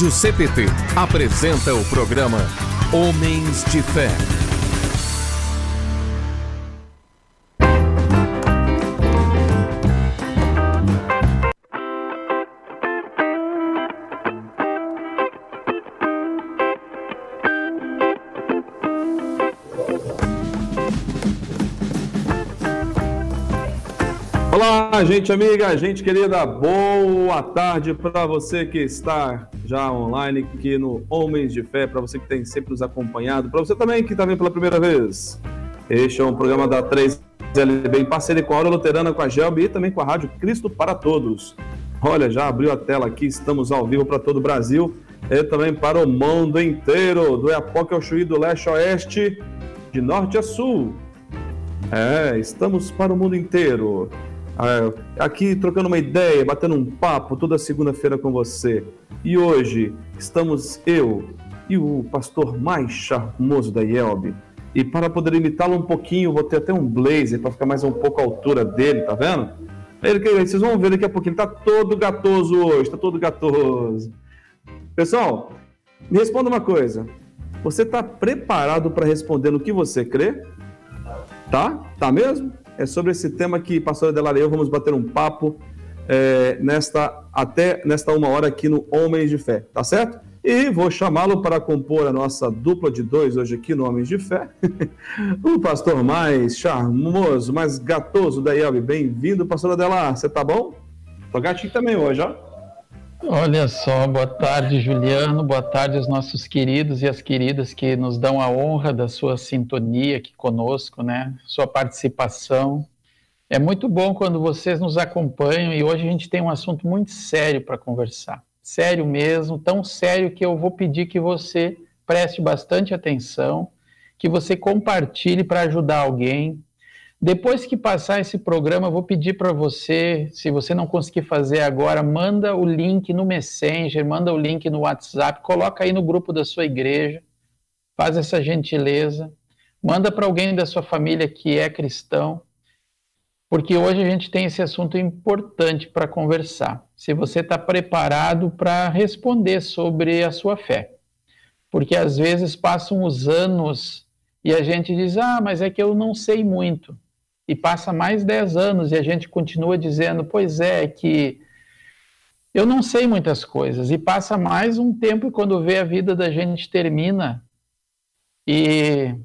Rádio CPT apresenta o programa Homens de Fé. Olá, gente amiga, gente querida, boa tarde para você que está já online aqui no Homens de Fé, para você que tem sempre nos acompanhado, para você também que está vendo pela primeira vez. Este é um programa da 3LB em parceria com a Hora Luterana, com a Gelb e também com a Rádio Cristo para Todos. Olha, já abriu a tela aqui, estamos ao vivo para todo o Brasil e também para o mundo inteiro, do Iapoque ao Chuí, do leste a oeste, de norte a sul. É, estamos para o mundo inteiro. É, aqui trocando uma ideia, batendo um papo toda segunda-feira com você. E hoje estamos eu e o pastor mais charmoso da IELB. E para poder imitá-lo um pouquinho, vou ter até um blazer para ficar mais um pouco à altura dele, tá vendo? Ele, vocês vão ver daqui a pouquinho, tá todo gatoso hoje, tá todo gatoso. Pessoal, me responda uma coisa. Você está preparado para responder no que você crê? Tá? Tá mesmo? É sobre esse tema que pastor Adelar e eu vamos bater um papo é, nesta até nesta uma hora aqui no Homens de Fé, tá certo? E vou chamá-lo para compor a nossa dupla de dois hoje aqui no Homens de Fé. o pastor mais charmoso, mais gatoso da IELB. Bem-vindo, pastor Adelar. Você tá bom? Tô gatinho também hoje, ó. Olha só, boa tarde, Juliano. Boa tarde aos nossos queridos e as queridas que nos dão a honra da sua sintonia aqui conosco, né? Sua participação. É muito bom quando vocês nos acompanham e hoje a gente tem um assunto muito sério para conversar. Sério mesmo, tão sério que eu vou pedir que você preste bastante atenção, que você compartilhe para ajudar alguém, depois que passar esse programa, vou pedir para você, se você não conseguir fazer agora, manda o link no Messenger, manda o link no WhatsApp, coloca aí no grupo da sua igreja, faz essa gentileza, manda para alguém da sua família que é cristão, porque hoje a gente tem esse assunto importante para conversar. Se você está preparado para responder sobre a sua fé, porque às vezes passam os anos e a gente diz: ah, mas é que eu não sei muito e passa mais 10 anos e a gente continua dizendo, pois é, que eu não sei muitas coisas. E passa mais um tempo e quando vê a vida da gente termina. E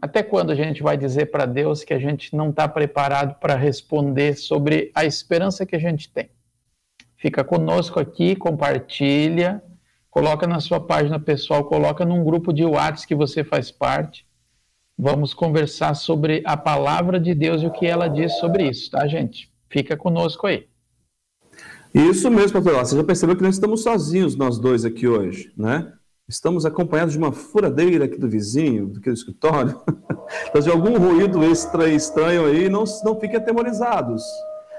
até quando a gente vai dizer para Deus que a gente não está preparado para responder sobre a esperança que a gente tem? Fica conosco aqui, compartilha, coloca na sua página pessoal, coloca num grupo de WhatsApp que você faz parte Vamos conversar sobre a palavra de Deus e o que ela diz sobre isso, tá, gente? Fica conosco aí. Isso mesmo, pastor. Você já percebeu que nós estamos sozinhos, nós dois aqui hoje, né? Estamos acompanhados de uma furadeira aqui do vizinho, do escritório. então, de algum ruído extra, estranho aí, não, não fiquem atemorizados.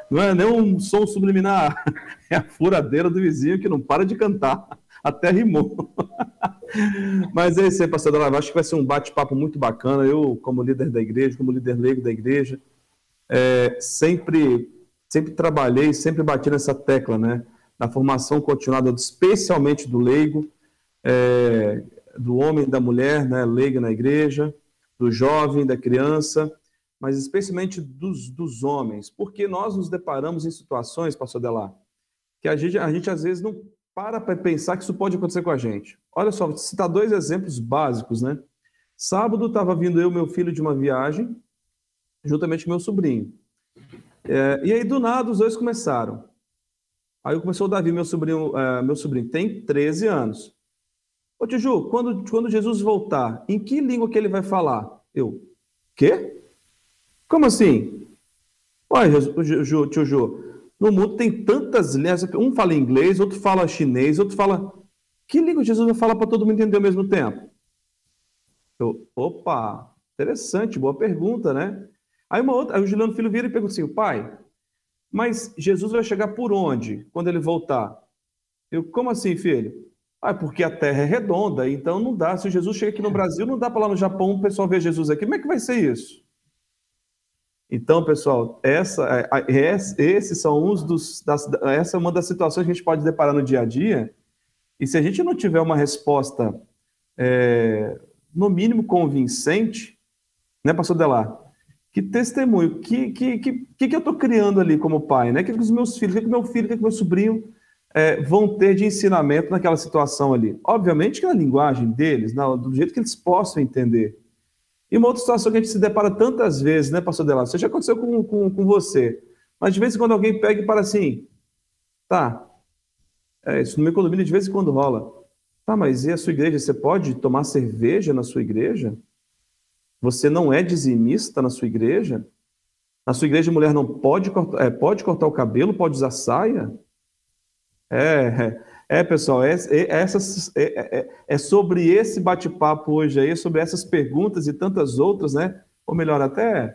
Não é nem um som subliminar, é a furadeira do vizinho que não para de cantar. Até rimou. Mas é isso aí, pastor Dalava. Acho que vai ser um bate-papo muito bacana. Eu, como líder da igreja, como líder leigo da igreja, é, sempre, sempre trabalhei, sempre bati nessa tecla, né? Na formação continuada, especialmente do leigo, é, do homem e da mulher, né? Leiga na igreja, do jovem, da criança, mas especialmente dos, dos homens, porque nós nos deparamos em situações, pastor Delar, que a gente, a gente às vezes não para para pensar que isso pode acontecer com a gente. Olha só, vou citar dois exemplos básicos, né? Sábado estava vindo eu, meu filho, de uma viagem, juntamente com meu sobrinho. É, e aí, do nada, os dois começaram. Aí começou o Davi, meu sobrinho, é, meu sobrinho tem 13 anos. Ô tio Ju, quando, quando Jesus voltar, em que língua que ele vai falar? Eu, quê? Como assim? Olha, tio Ju, no mundo tem tantas línguas. Um fala inglês, outro fala chinês, outro fala. Que língua Jesus vai falar para todo mundo entender ao mesmo tempo? Eu, opa, interessante, boa pergunta, né? Aí uma outra, aí o Juliano Filho vira e pergunta assim: pai, mas Jesus vai chegar por onde quando ele voltar? Eu, como assim, filho? Ah, porque a Terra é redonda, então não dá. Se Jesus chega aqui no Brasil, não dá para lá no Japão o pessoal ver Jesus aqui. Como é que vai ser isso? Então, pessoal, essa, esses são uns dos, das, essa é uma das situações que a gente pode deparar no dia a dia, E se a gente não tiver uma resposta, é, no mínimo convincente, né, pastor Delar? Que testemunho, que, que, que, que, eu estou criando ali como pai, né? Que, que os meus filhos, que, que meu filho, que, que meu sobrinho é, vão ter de ensinamento naquela situação ali? Obviamente que na linguagem deles, na, do jeito que eles possam entender. E uma outra situação que a gente se depara tantas vezes, né, pastor Delar? Isso já aconteceu com, com, com você. Mas de vez em quando alguém pega e para assim, tá, é, isso no meu condomínio de vez em quando rola. Tá, mas e a sua igreja? Você pode tomar cerveja na sua igreja? Você não é dizimista na sua igreja? Na sua igreja, mulher não pode cortar, é, pode cortar o cabelo, pode usar saia? É, é, é pessoal, é, é, essas, é, é, é sobre esse bate-papo hoje aí, sobre essas perguntas e tantas outras, né? Ou melhor, até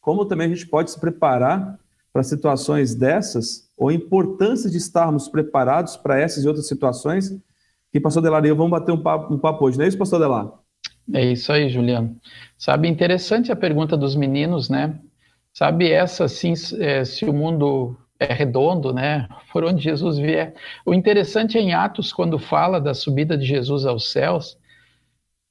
como também a gente pode se preparar para situações dessas, ou a importância de estarmos preparados para essas e outras situações, que pastor Delar e eu vamos bater um papo, um papo hoje, não é isso, pastor Delar? É isso aí, Juliano. Sabe, interessante a pergunta dos meninos, né? Sabe, essa, assim, é, se o mundo é redondo, né? Por onde Jesus vier. O interessante é em Atos, quando fala da subida de Jesus aos céus,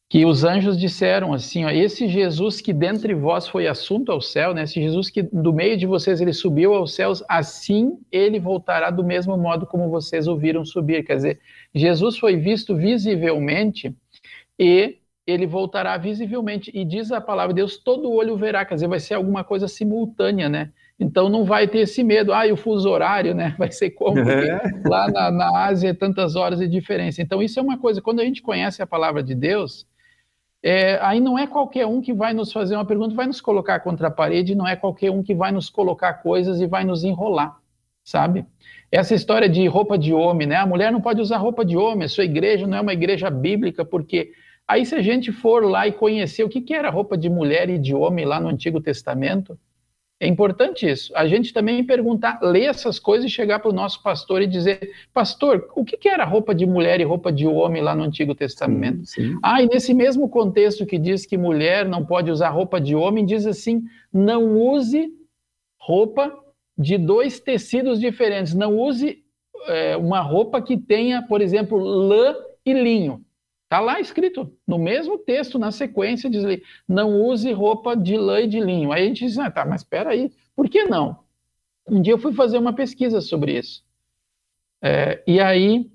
que os anjos disseram assim, ó, esse Jesus que dentre vós foi assunto ao céu, né? Esse Jesus que do meio de vocês ele subiu aos céus, assim ele voltará do mesmo modo como vocês o viram subir. Quer dizer, Jesus foi visto visivelmente e ele voltará visivelmente. E diz a palavra de Deus, todo olho verá, quer dizer, vai ser alguma coisa simultânea, né? Então não vai ter esse medo, ah, e o fuso horário, né? Vai ser como é. lá na, na Ásia tantas horas de diferença. Então isso é uma coisa, quando a gente conhece a palavra de Deus, é, aí não é qualquer um que vai nos fazer uma pergunta, vai nos colocar contra a parede, não é qualquer um que vai nos colocar coisas e vai nos enrolar, sabe? Essa história de roupa de homem, né? A mulher não pode usar roupa de homem, a sua igreja não é uma igreja bíblica, porque Aí, se a gente for lá e conhecer o que, que era roupa de mulher e de homem lá no Antigo Testamento, é importante isso. A gente também perguntar, ler essas coisas e chegar para o nosso pastor e dizer: Pastor, o que, que era roupa de mulher e roupa de homem lá no Antigo Testamento? Sim, sim. Ah, e nesse mesmo contexto que diz que mulher não pode usar roupa de homem, diz assim: não use roupa de dois tecidos diferentes. Não use é, uma roupa que tenha, por exemplo, lã e linho. Está lá escrito, no mesmo texto, na sequência, diz ali, não use roupa de lã e de linho. Aí a gente diz, ah, tá, mas espera aí, por que não? Um dia eu fui fazer uma pesquisa sobre isso. É, e aí,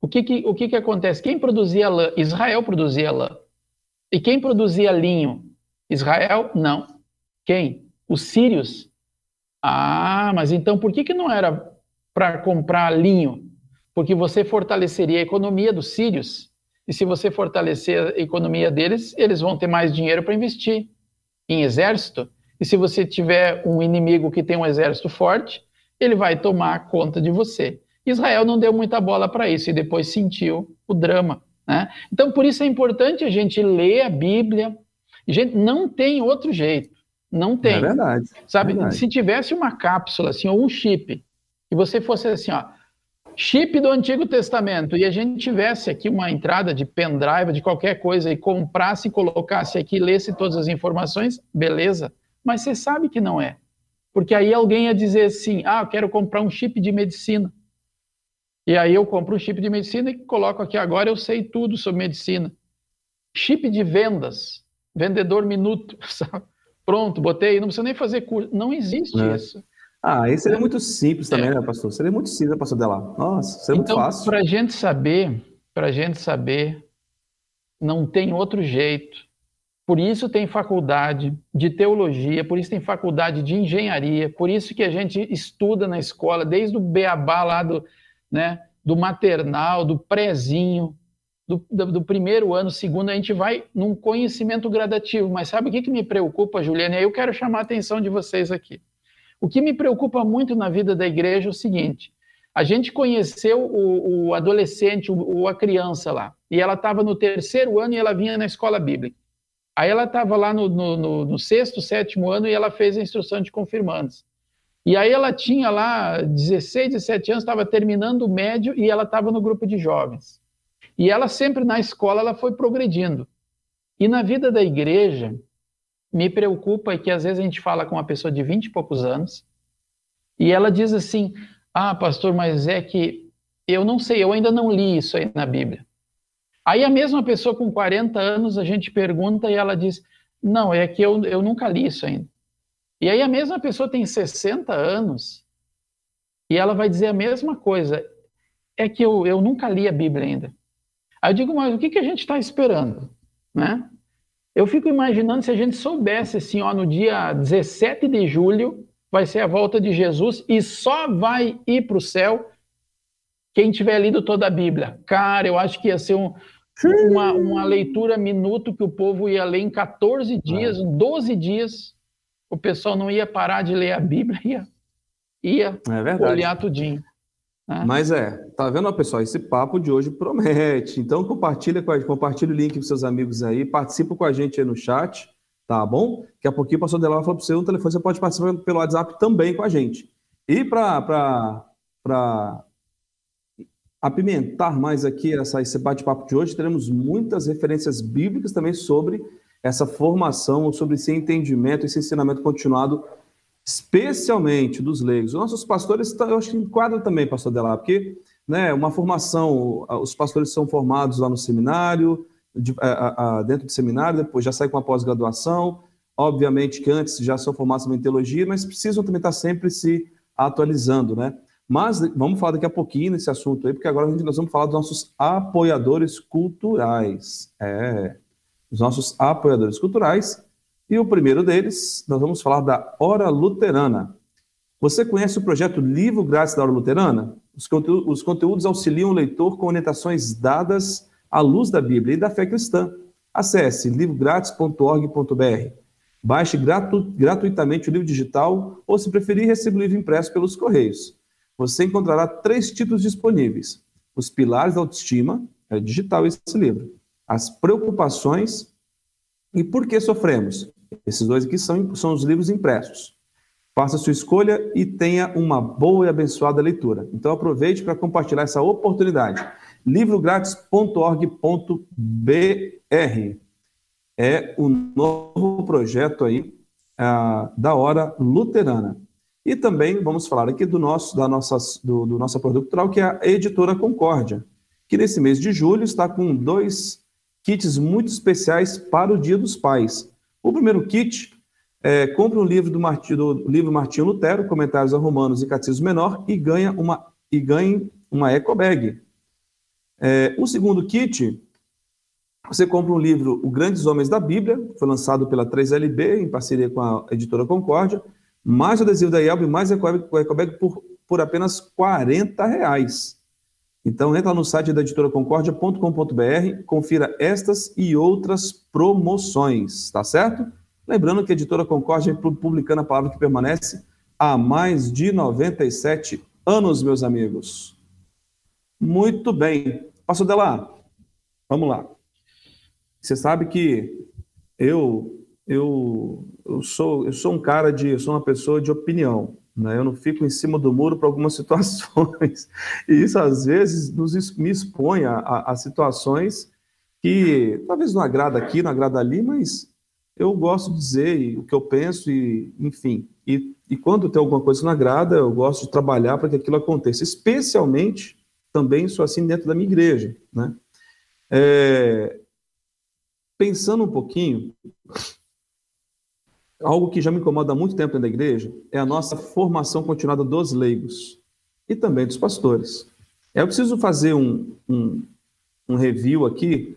o que que, o que que acontece? Quem produzia lã? Israel produzia lã. E quem produzia linho? Israel? Não. Quem? Os sírios. Ah, mas então por que, que não era para comprar linho? Porque você fortaleceria a economia dos sírios e se você fortalecer a economia deles, eles vão ter mais dinheiro para investir em exército. E se você tiver um inimigo que tem um exército forte, ele vai tomar conta de você. Israel não deu muita bola para isso e depois sentiu o drama. Né? Então, por isso é importante a gente ler a Bíblia. Gente, não tem outro jeito. Não tem. É verdade. Sabe, é verdade. se tivesse uma cápsula assim, ou um chip, e você fosse assim, ó, chip do Antigo Testamento e a gente tivesse aqui uma entrada de pendrive, de qualquer coisa, e comprasse, colocasse aqui, lesse todas as informações, beleza. Mas você sabe que não é. Porque aí alguém ia dizer assim: ah, eu quero comprar um chip de medicina. E aí eu compro um chip de medicina e coloco aqui agora, eu sei tudo sobre medicina. Chip de vendas, vendedor minuto. Sabe? Pronto, botei, não precisa nem fazer curso. Não existe é. isso. Ah, aí seria muito simples também, é. né, pastor? Seria muito simples, pastor Dela. Nossa, seria então, muito fácil. Para a gente saber, para a gente saber, não tem outro jeito. Por isso tem faculdade de teologia, por isso tem faculdade de engenharia, por isso que a gente estuda na escola, desde o beabá lá do, né, do maternal, do prézinho, do, do, do, primeiro ano, segundo, a gente vai num conhecimento gradativo. Mas sabe o que, que me preocupa, Juliana? E eu quero chamar a atenção de vocês aqui. O que me preocupa muito na vida da igreja é o seguinte: a gente conheceu o, o adolescente, o, a criança lá, e ela estava no terceiro ano e ela vinha na escola bíblica. Aí ela estava lá no, no, no, no, sexto, sétimo ano e ela fez a instrução de confirmandos. E aí ela tinha lá 16, 17 anos, estava terminando o médio e ela estava no grupo de jovens. E ela sempre na escola ela foi progredindo. E na vida da igreja, me preocupa é que às vezes a gente fala com uma pessoa de 20 e poucos anos e ela diz assim: Ah, pastor, mas é que eu não sei, eu ainda não li isso aí na Bíblia. Aí a mesma pessoa com 40 anos, a gente pergunta e ela diz: Não, é que eu, eu nunca li isso ainda. E aí a mesma pessoa tem 60 anos e ela vai dizer a mesma coisa: É que eu, eu nunca li a Bíblia ainda. Aí eu digo, mas o que, que a gente está esperando? Né? Eu fico imaginando se a gente soubesse assim, ó, no dia 17 de julho vai ser a volta de Jesus e só vai ir para o céu quem tiver lido toda a Bíblia. Cara, eu acho que ia ser um, uma, uma leitura minuto que o povo ia ler em 14 dias, é. 12 dias. O pessoal não ia parar de ler a Bíblia, ia, ia é olhar tudinho. Né? Mas é, tá vendo, pessoal? Esse papo de hoje promete. Então compartilha compartilha o link com seus amigos aí, participa com a gente aí no chat, tá bom? Daqui a pouquinho o pastor Delava falou para você no telefone, você pode participar pelo WhatsApp também com a gente. E para apimentar mais aqui essa, esse bate-papo de hoje, teremos muitas referências bíblicas também sobre essa formação, sobre esse entendimento, esse ensinamento continuado, especialmente dos leigos. Os nossos pastores, eu acho que enquadra também, pastor Delar, porque né, uma formação, os pastores são formados lá no seminário, de, a, a, dentro do seminário, depois já saem com a pós-graduação, obviamente que antes já são formados em teologia, mas precisam também estar sempre se atualizando, né? Mas vamos falar daqui a pouquinho nesse assunto aí, porque agora nós vamos falar dos nossos apoiadores culturais. É, os nossos apoiadores culturais. E o primeiro deles, nós vamos falar da Hora Luterana. Você conhece o projeto Livro Grátis da Hora Luterana? Os, conteúdos, os conteúdos auxiliam o leitor com orientações dadas à luz da Bíblia e da fé cristã. Acesse livrográtis.org.br. Baixe gratu, gratuitamente o livro digital ou, se preferir, receba o livro impresso pelos correios você encontrará três títulos disponíveis: Os Pilares da Autoestima, é digital esse livro, As Preocupações e Por que Sofremos. Esses dois aqui são, são os livros impressos. Faça sua escolha e tenha uma boa e abençoada leitura. Então aproveite para compartilhar essa oportunidade. livrográtis.org.br é o novo projeto aí uh, da hora luterana. E também vamos falar aqui do nosso, da nossa, do, do nossa produto cultural, que é a Editora Concórdia, que nesse mês de julho está com dois kits muito especiais para o Dia dos Pais. O primeiro kit é, compre um livro do, Marti, do livro Martinho Lutero, Comentários a Romanos e Catecismo Menor, e ganha uma, e ganhe uma eco bag. É, o segundo kit, você compra um livro, O Grandes Homens da Bíblia, foi lançado pela 3LB, em parceria com a editora Concórdia, mais adesivo da IELB, mais o EcoBag por, por apenas 40 reais. Então, entra no site da editora concórdia.com.br, confira estas e outras promoções, tá certo? Lembrando que a editora Concórdia é publicando a palavra que permanece há mais de 97 anos, meus amigos. Muito bem. Passo dela. Vamos lá. Você sabe que eu eu, eu, sou, eu sou um cara de, eu sou uma pessoa de opinião, né? Eu não fico em cima do muro para algumas situações. E isso, às vezes, nos, me expõe a, a, a situações que talvez não agrada aqui, não agrada ali, mas eu gosto de dizer o que eu penso e, enfim. E, e quando tem alguma coisa que não agrada, eu gosto de trabalhar para que aquilo aconteça. Especialmente, também sou assim dentro da minha igreja, né? É, pensando um pouquinho, algo que já me incomoda há muito tempo dentro da igreja é a nossa formação continuada dos leigos e também dos pastores. Eu preciso fazer um, um, um review aqui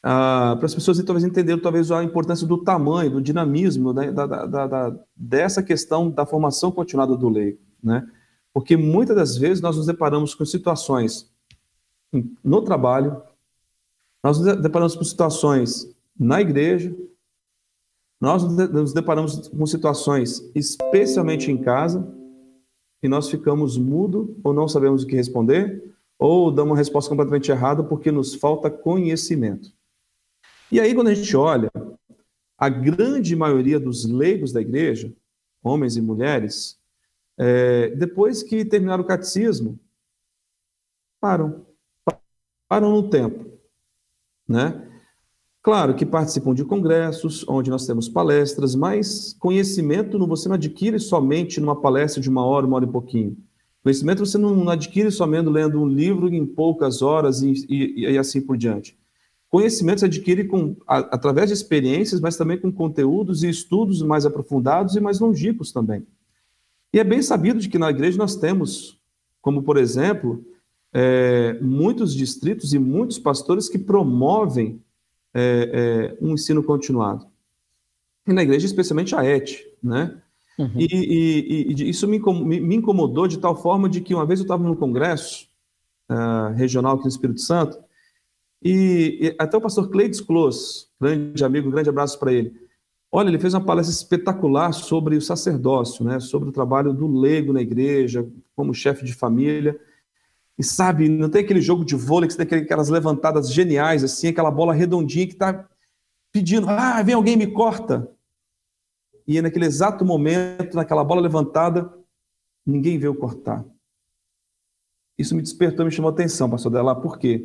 uh, para as pessoas talvez entenderem talvez a importância do tamanho, do dinamismo né, da, da, da, dessa questão da formação continuada do leigo, né? Porque muitas das vezes nós nos deparamos com situações no trabalho, nós nos deparamos com situações na igreja, nós nos deparamos com situações, especialmente em casa, e nós ficamos mudo ou não sabemos o que responder, ou damos uma resposta completamente errada porque nos falta conhecimento. E aí, quando a gente olha, a grande maioria dos leigos da igreja, homens e mulheres, é, depois que terminaram o catecismo, param. Param no tempo. Né? Claro que participam de congressos, onde nós temos palestras, mas conhecimento você não adquire somente numa palestra de uma hora, uma hora e pouquinho. Conhecimento você não adquire somente lendo um livro em poucas horas e, e, e assim por diante. Conhecimento se adquire com, a, através de experiências, mas também com conteúdos e estudos mais aprofundados e mais longínquos também. E é bem sabido de que na igreja nós temos, como por exemplo, é, muitos distritos e muitos pastores que promovem é, é, um ensino continuado. E na igreja, especialmente a ET, né? Uhum. E, e, e, isso me, me, incomodou de tal forma de que uma vez eu estava num congresso uh, regional aqui no Espírito Santo, e, e até o pastor Cleides Close, grande amigo, grande abraço para ele. Olha, ele fez uma palestra espetacular sobre o sacerdócio, né, sobre o trabalho do leigo na igreja, como chefe de família. E sabe, não tem aquele jogo de vôlei que você tem aquelas levantadas geniais, assim, aquela bola redondinha que está pedindo, ah, vem alguém me corta. E naquele exato momento, naquela bola levantada, ninguém veio cortar. Isso me despertou, me chamou a atenção, pastor Dela, por quê?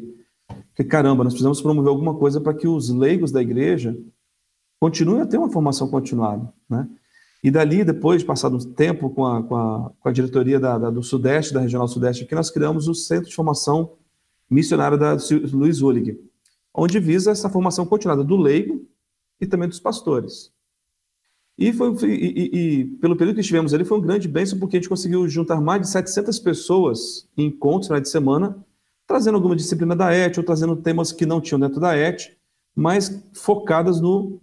Porque, caramba, nós precisamos promover alguma coisa para que os leigos da igreja continuem a ter uma formação continuada, né? E dali, depois, passado um tempo com a, com a, com a diretoria da, da, do Sudeste, da Regional Sudeste, aqui nós criamos o Centro de Formação Missionária da Luiz Ullig, onde visa essa formação continuada do leigo e também dos pastores. E, foi, e, e, pelo período que estivemos ali, foi um grande bênção, porque a gente conseguiu juntar mais de 700 pessoas em encontros na de semana, trazendo alguma disciplina da ET, ou trazendo temas que não tinham dentro da ET, mas focadas no.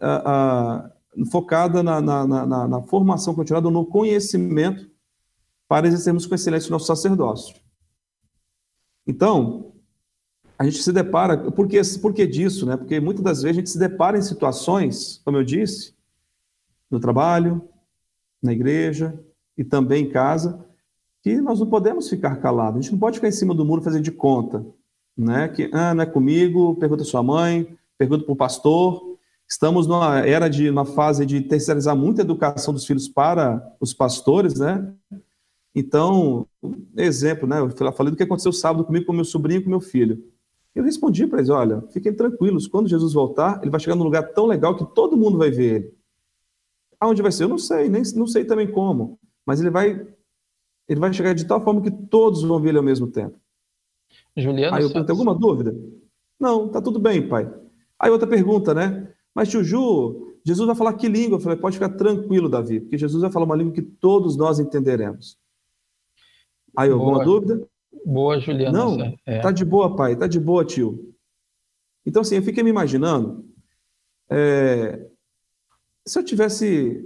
Uh, uh, focada na, na, na, na, formação continuada, no conhecimento, para exercermos com excelência o nosso sacerdócio. Então, a gente se depara, por que, por que disso? Né? Porque muitas das vezes a gente se depara em situações, como eu disse, no trabalho, na igreja e também em casa, que nós não podemos ficar calados. A gente não pode ficar em cima do muro fazendo de conta, né? Que ah, não é comigo, pergunta sua mãe, pergunta para o pastor. Estamos numa era de uma fase de terceirizar muita educação dos filhos para os pastores, né? Então, exemplo, né? Eu falei do que aconteceu sábado comigo, com meu sobrinho e com meu filho. Eu respondi para eles: olha, fiquem tranquilos, quando Jesus voltar, ele vai chegar num lugar tão legal que todo mundo vai ver ele. Aonde vai ser? Eu não sei, nem não sei também como, mas ele vai ele vai chegar de tal forma que todos vão ver ele ao mesmo tempo. Juliano, Aí eu perguntei, alguma dúvida? Não, tá tudo bem, pai. Aí outra pergunta, né? Mas tio Ju, Jesus vai falar que língua? Eu falei, pode ficar tranquilo, Davi, porque Jesus vai falar uma língua que todos nós entenderemos. Aí, boa, alguma dúvida? Boa, Juliano. Não, é. tá de boa, pai, tá de boa, tio. Então, assim, eu fiquei me imaginando, é, se eu tivesse.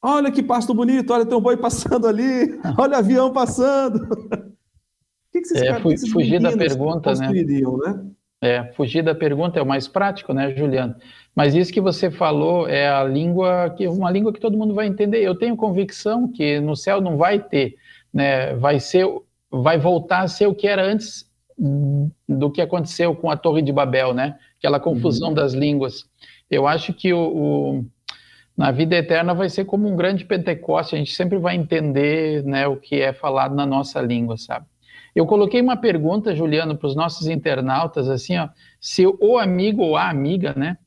Olha que pasto bonito, olha, tem um boi passando ali, olha o avião passando. O que, que vocês, é, fugir da pergunta, né? né? É, fugir da pergunta é o mais prático, né, Juliano? Mas isso que você falou é a língua que uma língua que todo mundo vai entender. Eu tenho convicção que no céu não vai ter, né? Vai ser, vai voltar a ser o que era antes do que aconteceu com a Torre de Babel, né? Aquela confusão uhum. das línguas. Eu acho que o, o na vida eterna vai ser como um grande Pentecoste, a gente sempre vai entender né, o que é falado na nossa língua, sabe? Eu coloquei uma pergunta, Juliano, para os nossos internautas, assim, ó, se o amigo ou a amiga, né,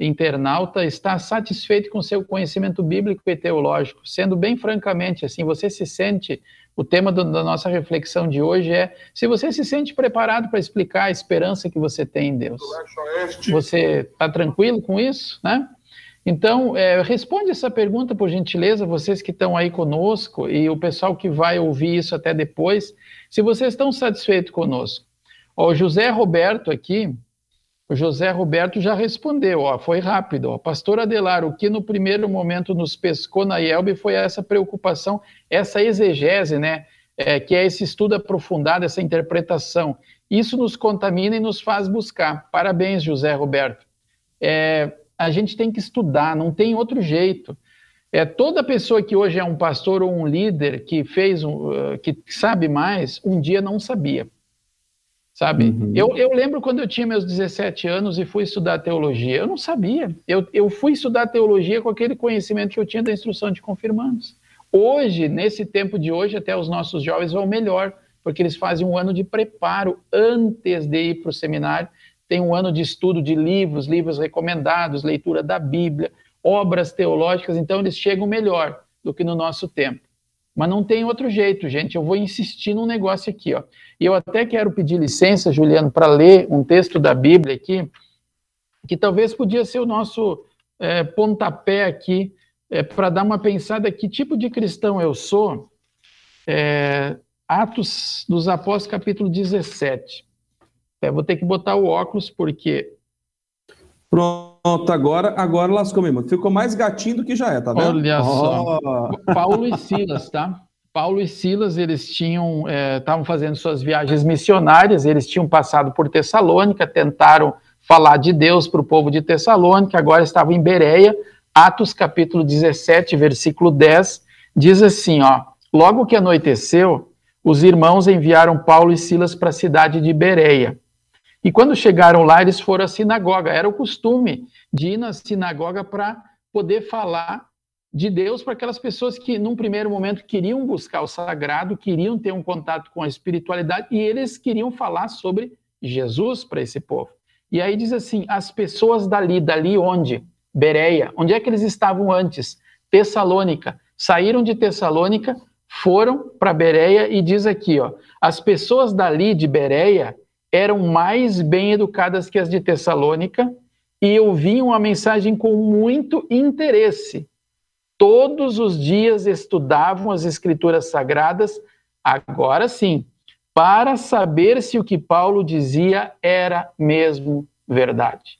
internauta, está satisfeito com seu conhecimento bíblico e teológico, sendo bem francamente, assim, você se sente, o tema do, da nossa reflexão de hoje é se você se sente preparado para explicar a esperança que você tem em Deus. Você está tranquilo com isso, né? Então, é, responde essa pergunta, por gentileza, vocês que estão aí conosco e o pessoal que vai ouvir isso até depois, se vocês estão satisfeitos conosco. Ó, o José Roberto aqui, o José Roberto já respondeu, ó, foi rápido. Ó, Pastor Adelar, o que no primeiro momento nos pescou na IELB foi essa preocupação, essa exegese, né, é, que é esse estudo aprofundado, essa interpretação. Isso nos contamina e nos faz buscar. Parabéns, José Roberto. É, a gente tem que estudar, não tem outro jeito. É toda pessoa que hoje é um pastor ou um líder que fez, um, uh, que sabe mais, um dia não sabia. Sabe? Uhum. Eu, eu lembro quando eu tinha meus 17 anos e fui estudar teologia. Eu não sabia. Eu, eu fui estudar teologia com aquele conhecimento que eu tinha da instrução de confirmandos. Hoje, nesse tempo de hoje, até os nossos jovens vão melhor, porque eles fazem um ano de preparo antes de ir para o seminário tem um ano de estudo de livros, livros recomendados, leitura da Bíblia, obras teológicas, então eles chegam melhor do que no nosso tempo. Mas não tem outro jeito, gente. Eu vou insistir num negócio aqui, ó. E eu até quero pedir licença, Juliano, para ler um texto da Bíblia aqui, que talvez podia ser o nosso é, pontapé aqui, é, para dar uma pensada que tipo de cristão eu sou. É, Atos dos Apóstolos, capítulo 17. É, vou ter que botar o óculos, porque. Pronto, agora, agora lascou mesmo. Ficou mais gatinho do que já é, tá vendo? Olha oh. só. Paulo e Silas, tá? Paulo e Silas, eles tinham, estavam é, fazendo suas viagens missionárias, eles tinham passado por Tessalônica, tentaram falar de Deus para o povo de Tessalônica, agora estavam em Bereia. Atos capítulo 17, versículo 10, diz assim, ó, logo que anoiteceu, os irmãos enviaram Paulo e Silas para a cidade de Bereia. E quando chegaram lá, eles foram à sinagoga. Era o costume de ir na sinagoga para poder falar de Deus para aquelas pessoas que, num primeiro momento, queriam buscar o sagrado, queriam ter um contato com a espiritualidade e eles queriam falar sobre Jesus para esse povo. E aí diz assim: as pessoas dali, dali onde? Bereia. Onde é que eles estavam antes? Tessalônica. Saíram de Tessalônica, foram para Bereia e diz aqui, ó, as pessoas dali de Bereia eram mais bem educadas que as de Tessalônica e ouviam a mensagem com muito interesse. Todos os dias estudavam as escrituras sagradas, agora sim, para saber se o que Paulo dizia era mesmo verdade.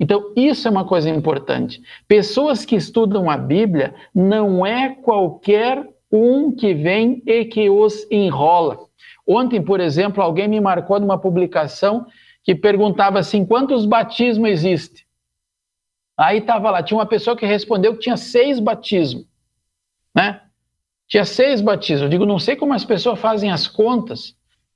Então, isso é uma coisa importante. Pessoas que estudam a Bíblia não é qualquer um que vem e que os enrola. Ontem, por exemplo, alguém me marcou numa publicação que perguntava assim: quantos batismos existem? Aí estava lá, tinha uma pessoa que respondeu que tinha seis batismos, né? Tinha seis batismos. Eu digo, não sei como as pessoas fazem as contas.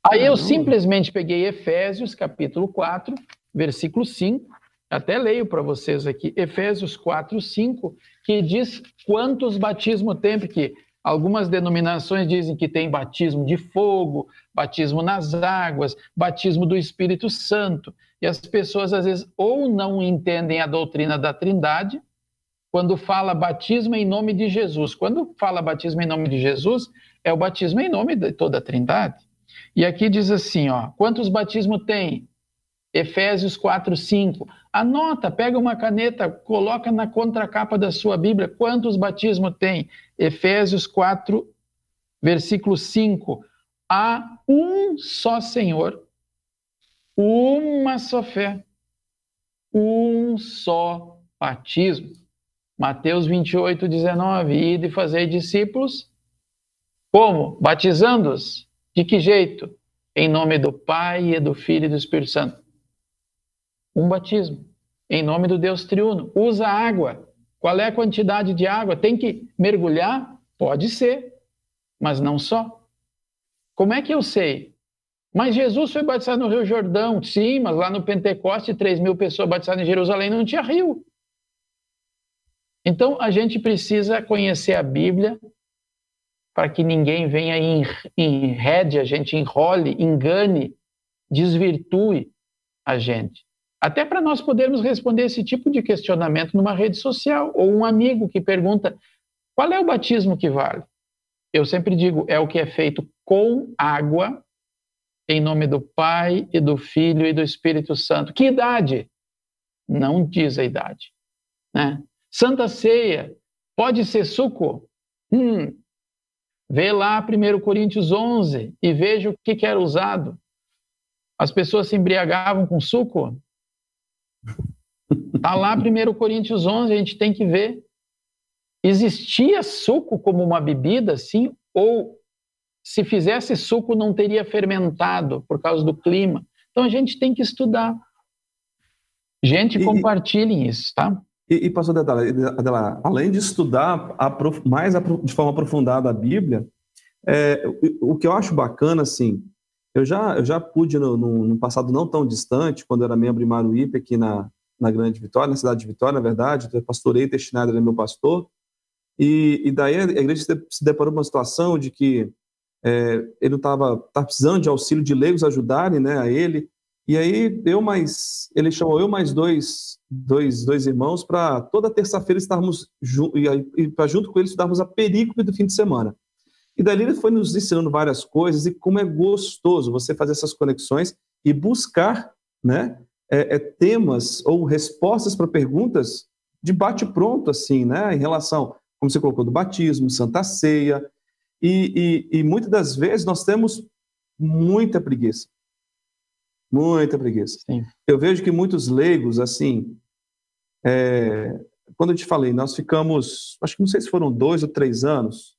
Aí eu simplesmente peguei Efésios, capítulo 4, versículo 5, até leio para vocês aqui, Efésios 4, 5, que diz quantos batismos tem, porque Algumas denominações dizem que tem batismo de fogo, batismo nas águas, batismo do Espírito Santo. E as pessoas, às vezes, ou não entendem a doutrina da Trindade, quando fala batismo em nome de Jesus. Quando fala batismo em nome de Jesus, é o batismo em nome de toda a Trindade. E aqui diz assim, ó, quantos batismos tem? Efésios 4, 5. Anota, pega uma caneta, coloca na contracapa da sua Bíblia quantos batismos tem. Efésios 4, versículo 5. Há um só Senhor, uma só fé, um só batismo. Mateus 28, 19. Ide e fazer discípulos. Como? Batizando-os. De que jeito? Em nome do Pai e do Filho e do Espírito Santo um batismo em nome do Deus triuno. Usa água. Qual é a quantidade de água? Tem que mergulhar? Pode ser, mas não só. Como é que eu sei? Mas Jesus foi batizado no Rio Jordão. Sim, mas lá no Pentecoste, 3 mil pessoas batizadas em Jerusalém não tinha rio. Então, a gente precisa conhecer a Bíblia para que ninguém venha e enrede a gente, enrole, engane, desvirtue a gente. Até para nós podermos responder esse tipo de questionamento numa rede social, ou um amigo que pergunta: qual é o batismo que vale? Eu sempre digo: é o que é feito com água, em nome do Pai e do Filho e do Espírito Santo. Que idade? Não diz a idade. Né? Santa Ceia, pode ser suco? Hum, vê lá 1 Coríntios 11 e veja o que, que era usado. As pessoas se embriagavam com suco? Está lá 1 Coríntios 11, a gente tem que ver. Existia suco como uma bebida, sim? Ou se fizesse suco não teria fermentado por causa do clima? Então a gente tem que estudar. Gente, e, compartilhem isso, tá? E, e pastor Adela, além de estudar mais de forma aprofundada a Bíblia, é, o, o que eu acho bacana, assim, eu já, eu já pude, no, no, no, passado não tão distante, quando eu era membro em Maruípe, aqui na, na Grande Vitória, na cidade de Vitória, na verdade, eu pastorei destinado, era meu pastor, e, e daí a igreja se deparou com uma situação de que é, ele estava precisando de auxílio de leigos ajudarem né, a ele, e aí eu mais, ele chamou eu mais dois, dois, dois irmãos para toda terça-feira estarmos junto, e, e para junto com eles estudarmos a perícope do fim de semana. E dali ele foi nos ensinando várias coisas e como é gostoso você fazer essas conexões e buscar né, é, é, temas ou respostas para perguntas de bate-pronto, assim, né, em relação, como você colocou, do batismo, Santa Ceia. E, e, e muitas das vezes nós temos muita preguiça. Muita preguiça. Sim. Eu vejo que muitos leigos, assim, é, quando eu te falei, nós ficamos, acho que não sei se foram dois ou três anos,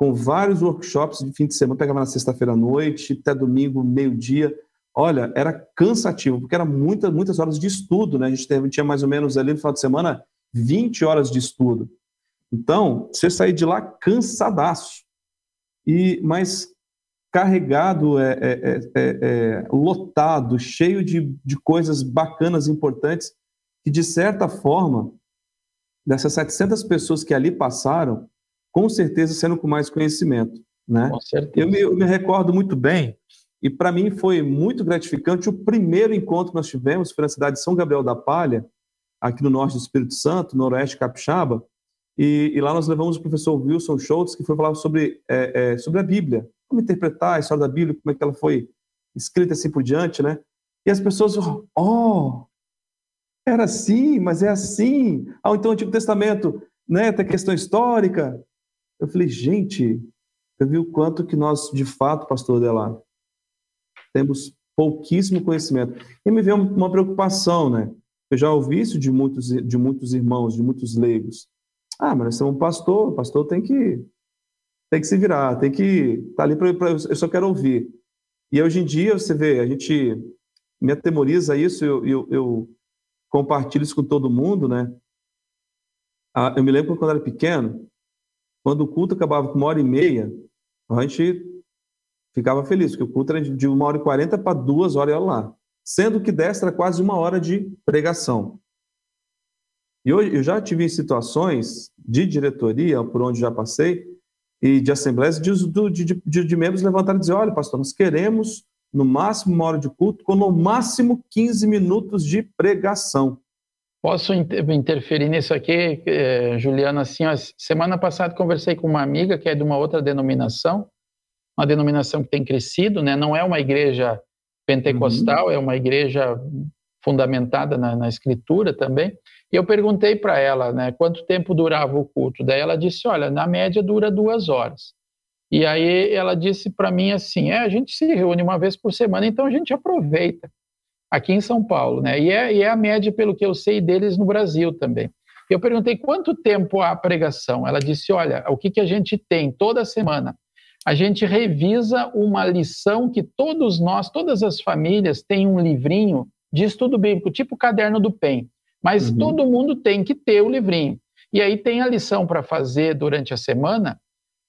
com vários workshops de fim de semana, pegava na sexta-feira à noite, até domingo, meio-dia. Olha, era cansativo, porque era muitas, muitas horas de estudo, né? A gente tinha mais ou menos ali no final de semana 20 horas de estudo. Então, você sair de lá cansadaço. E, mas carregado, é, é, é, lotado, cheio de, de coisas bacanas, importantes, que de certa forma, dessas 700 pessoas que ali passaram, com certeza sendo com mais conhecimento. Né? Com certeza. Eu me, eu me recordo muito bem, e para mim foi muito gratificante o primeiro encontro que nós tivemos, foi na cidade de São Gabriel da Palha, aqui no norte do Espírito Santo, noroeste capixaba, e, e lá nós levamos o professor Wilson Schultz, que foi falar sobre, é, é, sobre a Bíblia, como interpretar a história da Bíblia, como é que ela foi escrita assim por diante, né? E as pessoas, oh, era assim, mas é assim. Ah, então o Antigo Testamento, né, tem questão histórica. Eu falei, gente, eu vi o quanto que nós, de fato, pastor Adelar, temos pouquíssimo conhecimento. E me veio uma preocupação, né? Eu já ouvi isso de muitos, de muitos irmãos, de muitos leigos. Ah, mas nós somos um pastor, o pastor tem que tem que se virar, tem que estar tá ali para eu só quero ouvir. E hoje em dia, você vê, a gente me atemoriza isso, eu, eu, eu compartilho isso com todo mundo, né? Ah, eu me lembro quando eu era pequeno, quando o culto acabava com uma hora e meia, a gente ficava feliz, porque o culto era de uma hora e quarenta para duas horas lá. Sendo que desta era quase uma hora de pregação. E hoje eu já tive situações de diretoria, por onde já passei, e de assembleias, de, de, de, de membros levantarem e dizer: olha, pastor, nós queremos no máximo uma hora de culto, com no máximo 15 minutos de pregação. Posso interferir nisso aqui, eh, Juliana? Assim, ó, semana passada conversei com uma amiga que é de uma outra denominação, uma denominação que tem crescido, né? Não é uma igreja pentecostal, uhum. é uma igreja fundamentada na, na escritura também. E eu perguntei para ela, né, quanto tempo durava o culto. Daí ela disse, olha, na média dura duas horas. E aí ela disse para mim assim, é, a gente se reúne uma vez por semana, então a gente aproveita aqui em São Paulo, né? E é, e é a média, pelo que eu sei, deles no Brasil também. Eu perguntei quanto tempo há a pregação. Ela disse, olha, o que, que a gente tem toda semana? A gente revisa uma lição que todos nós, todas as famílias, têm um livrinho de estudo bíblico, tipo o caderno do PEN. Mas uhum. todo mundo tem que ter o livrinho. E aí tem a lição para fazer durante a semana,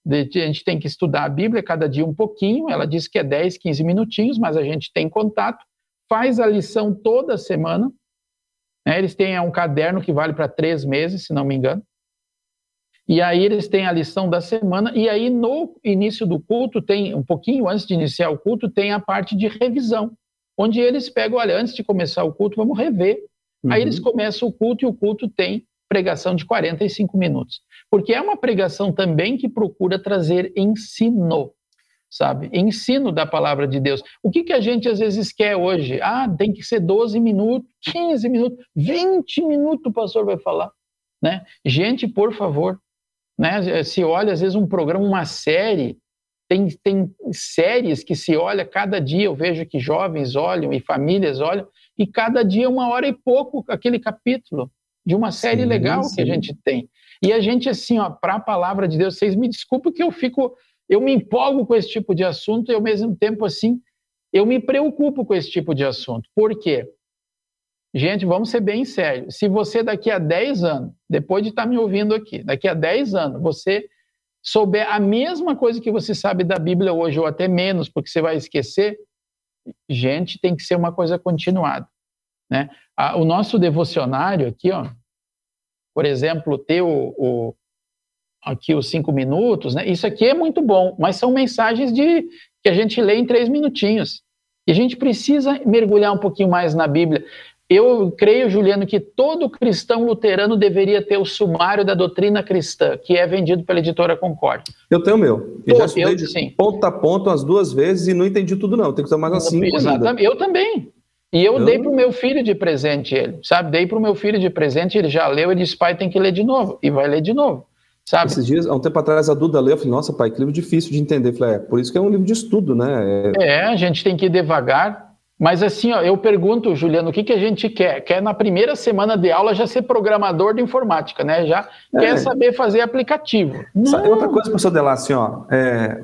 a gente tem que estudar a Bíblia cada dia um pouquinho, ela diz que é 10, 15 minutinhos, mas a gente tem contato, faz a lição toda semana, né? eles têm um caderno que vale para três meses, se não me engano, e aí eles têm a lição da semana, e aí no início do culto, tem um pouquinho antes de iniciar o culto, tem a parte de revisão, onde eles pegam, olha, antes de começar o culto, vamos rever. Uhum. Aí eles uhum. começam o culto, e o culto tem pregação de 45 minutos. Porque é uma pregação também que procura trazer ensino, sabe? Ensino da palavra de Deus. O que, que a gente às vezes quer hoje? Ah, tem que ser 12 minutos, 15 minutos, 20 minutos o pastor vai falar. Né? Gente, por favor, né? se olha às vezes um programa, uma série, tem, tem séries que se olha cada dia, eu vejo que jovens olham e famílias olham, e cada dia uma hora e pouco aquele capítulo de uma série sim, legal sim. que a gente tem. E a gente, assim, ó, para a palavra de Deus, vocês me desculpem que eu fico, eu me empolgo com esse tipo de assunto e ao mesmo tempo, assim, eu me preocupo com esse tipo de assunto. Por quê? Gente, vamos ser bem sérios. Se você daqui a 10 anos, depois de estar tá me ouvindo aqui, daqui a 10 anos, você souber a mesma coisa que você sabe da Bíblia hoje, ou até menos, porque você vai esquecer, gente, tem que ser uma coisa continuada. Né? o nosso devocionário aqui, ó, por exemplo, ter o, o, aqui os cinco minutos, né? Isso aqui é muito bom, mas são mensagens de que a gente lê em três minutinhos. E a gente precisa mergulhar um pouquinho mais na Bíblia. Eu creio, Juliano, que todo cristão luterano deveria ter o sumário da doutrina cristã, que é vendido pela editora Concórdia. Eu tenho o meu. Eu já estudei de sim. ponto a ponto as duas vezes e não entendi tudo, não. Tem que usar mais assim. Exatamente. Eu também. E eu, eu dei para o meu filho de presente ele, sabe? Dei para o meu filho de presente, ele já leu e disse, pai, tem que ler de novo. E vai ler de novo, sabe? Esses dias, há um tempo atrás, a Duda leu, eu falei, nossa, pai, que livro difícil de entender. Eu falei, é, por isso que é um livro de estudo, né? É, é a gente tem que ir devagar, mas assim, ó, eu pergunto, Juliano, o que, que a gente quer? Quer na primeira semana de aula já ser programador de informática, né? Já é. quer saber fazer aplicativo. Sabe, outra coisa, professor Delar, assim, ó, é,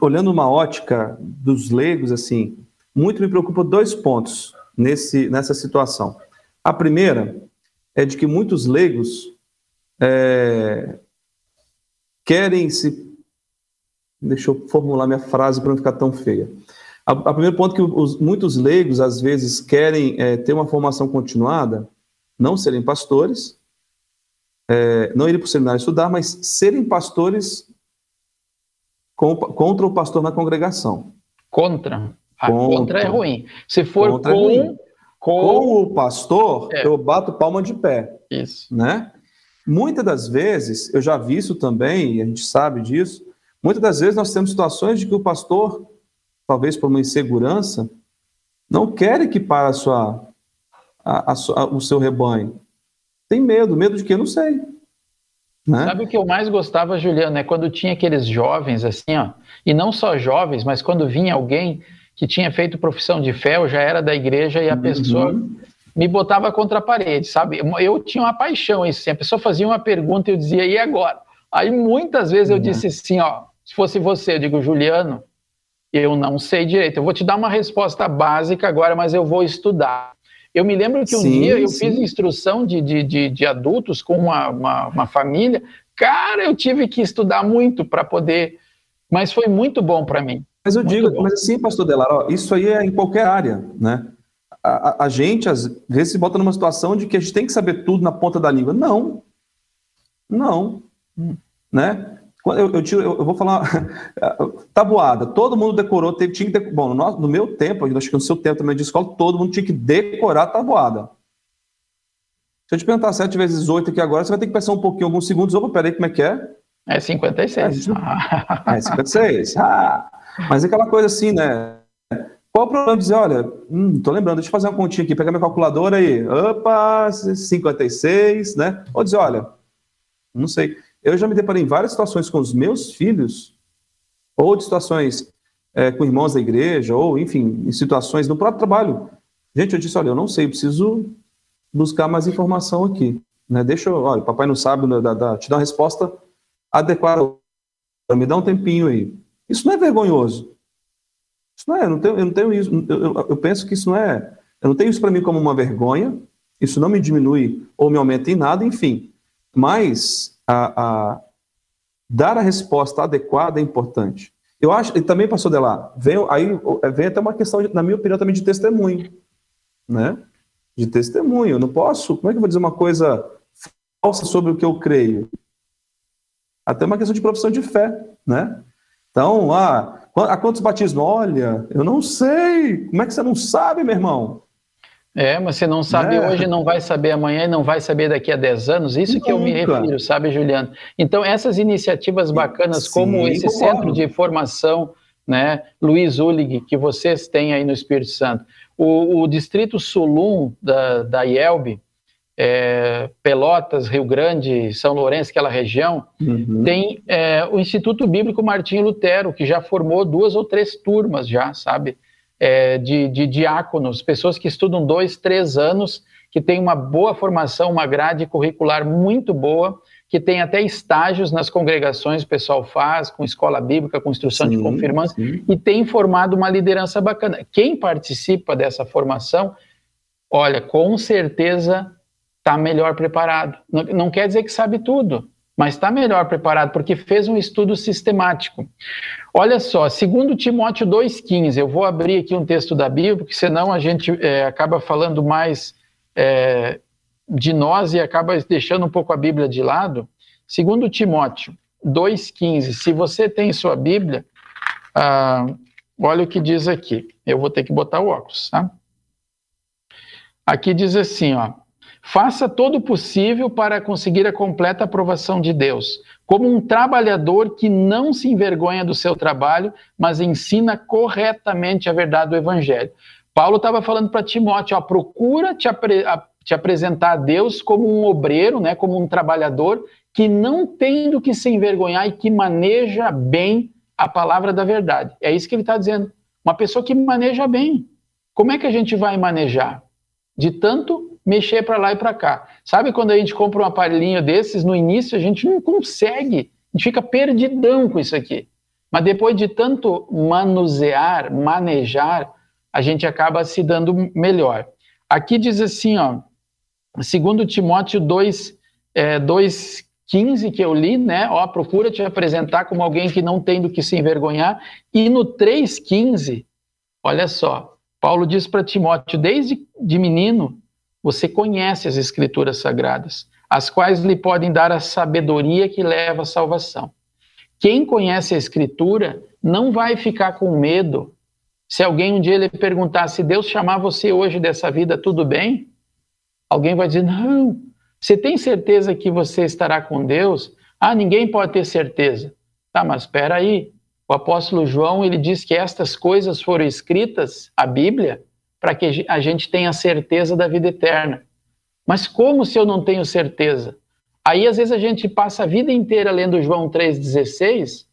olhando uma ótica dos leigos, assim, muito me preocupa dois pontos nesse, nessa situação. A primeira é de que muitos leigos é, querem se. Deixa eu formular minha frase para não ficar tão feia. A, primeiro ponto é que os, muitos leigos, às vezes, querem é, ter uma formação continuada, não serem pastores, é, não irem para o seminário estudar, mas serem pastores com, contra o pastor na congregação. Contra? A contra, contra é ruim. Se for com, é com, com o pastor, é. eu bato palma de pé. Isso. Né? Muitas das vezes, eu já vi isso também, e a gente sabe disso, muitas das vezes nós temos situações de que o pastor talvez por uma insegurança, não quer equipar a sua, a, a, o seu rebanho. Tem medo. Medo de quê? Não sei. Né? Sabe o que eu mais gostava, Juliano, é quando tinha aqueles jovens assim, ó, e não só jovens, mas quando vinha alguém que tinha feito profissão de fé, ou já era da igreja, e a uhum. pessoa me botava contra a parede, sabe? Eu tinha uma paixão isso, assim, a pessoa fazia uma pergunta e eu dizia, e agora? Aí muitas vezes eu uhum. disse assim, ó, se fosse você, eu digo, Juliano, eu não sei direito. Eu vou te dar uma resposta básica agora, mas eu vou estudar. Eu me lembro que um sim, dia eu sim. fiz instrução de, de, de, de adultos com uma, uma, uma, família. Cara, eu tive que estudar muito para poder. Mas foi muito bom para mim. Mas eu muito digo, bom. mas assim, pastor Delar, isso aí é em qualquer área, né? A, a, gente, às vezes, se bota numa situação de que a gente tem que saber tudo na ponta da língua. Não. Não. Hum. Né? Eu, eu, eu, eu, vou falar. tabuada. Todo mundo decorou, teve, tinha que Bom, no, no, meu tempo, acho que no seu tempo também de escola, todo mundo tinha que decorar a tabuada. Se eu te perguntar 7 vezes 8 aqui agora, você vai ter que pensar um pouquinho, alguns segundos. Opa, peraí, como é que é? É 56. É, é 56. Ah, mas é aquela coisa assim, né? Qual o problema de dizer, olha, hum, tô lembrando, deixa eu fazer uma continha aqui, pegar minha calculadora aí. Opa, 56, né? Ou dizer, olha, não sei. Eu já me deparei em várias situações com os meus filhos, ou de situações é, com irmãos da igreja, ou, enfim, em situações no próprio trabalho. Gente, eu disse, olha, eu não sei, eu preciso buscar mais informação aqui. Né? Deixa eu, olha, papai não sabe, né, te dá uma resposta adequada, me dá um tempinho aí. Isso não é vergonhoso. Isso não é, eu não tenho, eu não tenho isso, eu, eu penso que isso não é, eu não tenho isso para mim como uma vergonha, isso não me diminui ou me aumenta em nada, enfim. Mas a, a dar a resposta adequada é importante. Eu acho, e também passou de lá, vem, aí vem até uma questão, na minha opinião, também de testemunho, né? De testemunho. Eu não posso, como é que eu vou dizer uma coisa falsa sobre o que eu creio? Até uma questão de profissão de fé, né? Então, ah, a quantos batismos? Olha, eu não sei. Como é que você não sabe, meu irmão? É, mas você não sabe é. hoje, não vai saber amanhã e não vai saber daqui a 10 anos. Isso Nunca. que eu me refiro, sabe, Juliano? Então, essas iniciativas bacanas, Sim, como esse concordo. centro de formação, né, Luiz Ulig, que vocês têm aí no Espírito Santo, o, o distrito Sulum da, da IELB, é, Pelotas, Rio Grande, São Lourenço, aquela região, uhum. tem é, o Instituto Bíblico Martinho Lutero, que já formou duas ou três turmas já, sabe? é, de, de diáconos, pessoas que estudam dois, três anos, que têm uma boa formação, uma grade curricular muito boa, que tem até estágios nas congregações, o pessoal faz, com escola bíblica, com instrução sim, de confirmantes, e tem formado uma liderança bacana. Quem participa dessa formação, olha, com certeza está melhor preparado. Não, quer dizer que sabe tudo, mas está melhor preparado porque fez um estudo sistemático. Olha só, segundo Timóteo 2,15, eu vou abrir aqui um texto da Bíblia, porque senão a gente é, acaba falando mais é, de nós e acaba deixando um pouco a Bíblia de lado. Segundo Timóteo 2,15, se você tem sua Bíblia, ah, olha o que diz aqui. Eu vou ter que botar o óculos, tá? Aqui diz assim, ó. Faça todo o possível para conseguir a completa aprovação de Deus, como um trabalhador que não se envergonha do seu trabalho, mas ensina corretamente a verdade do Evangelho. Paulo estava falando para Timóteo: ó, procura te, apre te, apresentar a Deus como um obreiro, né, como um trabalhador que não tem do que se envergonhar e que maneja bem a palavra da verdade. É isso que ele está dizendo. Uma pessoa que maneja bem. Como é que a gente vai manejar? De tanto mexer para lá e para cá. Sabe quando a gente compra um aparelhinho desses, no início a gente não consegue, a gente fica perdidão com isso aqui. Mas depois de tanto manusear, manejar, a gente acaba se dando melhor. Aqui diz assim, ó, segundo Timóteo 2, é, 2,15 que eu li, né? Ó, procura te apresentar como alguém que não tem do que se envergonhar. E no 3,15, olha só, Paulo diz para Timóteo, desde de menino, você conhece as Escrituras Sagradas, as quais lhe podem dar a sabedoria que leva à salvação. Quem conhece a Escritura não vai ficar com medo se alguém um dia lhe perguntar se Deus chamar você hoje dessa vida, tudo bem? Alguém vai dizer: não. Você tem certeza que você estará com Deus? Ah, ninguém pode ter certeza. Tá, mas espera aí. O apóstolo João ele diz que estas coisas foram escritas, a Bíblia, para que a gente tenha certeza da vida eterna. Mas como se eu não tenho certeza? Aí às vezes a gente passa a vida inteira lendo João 3,16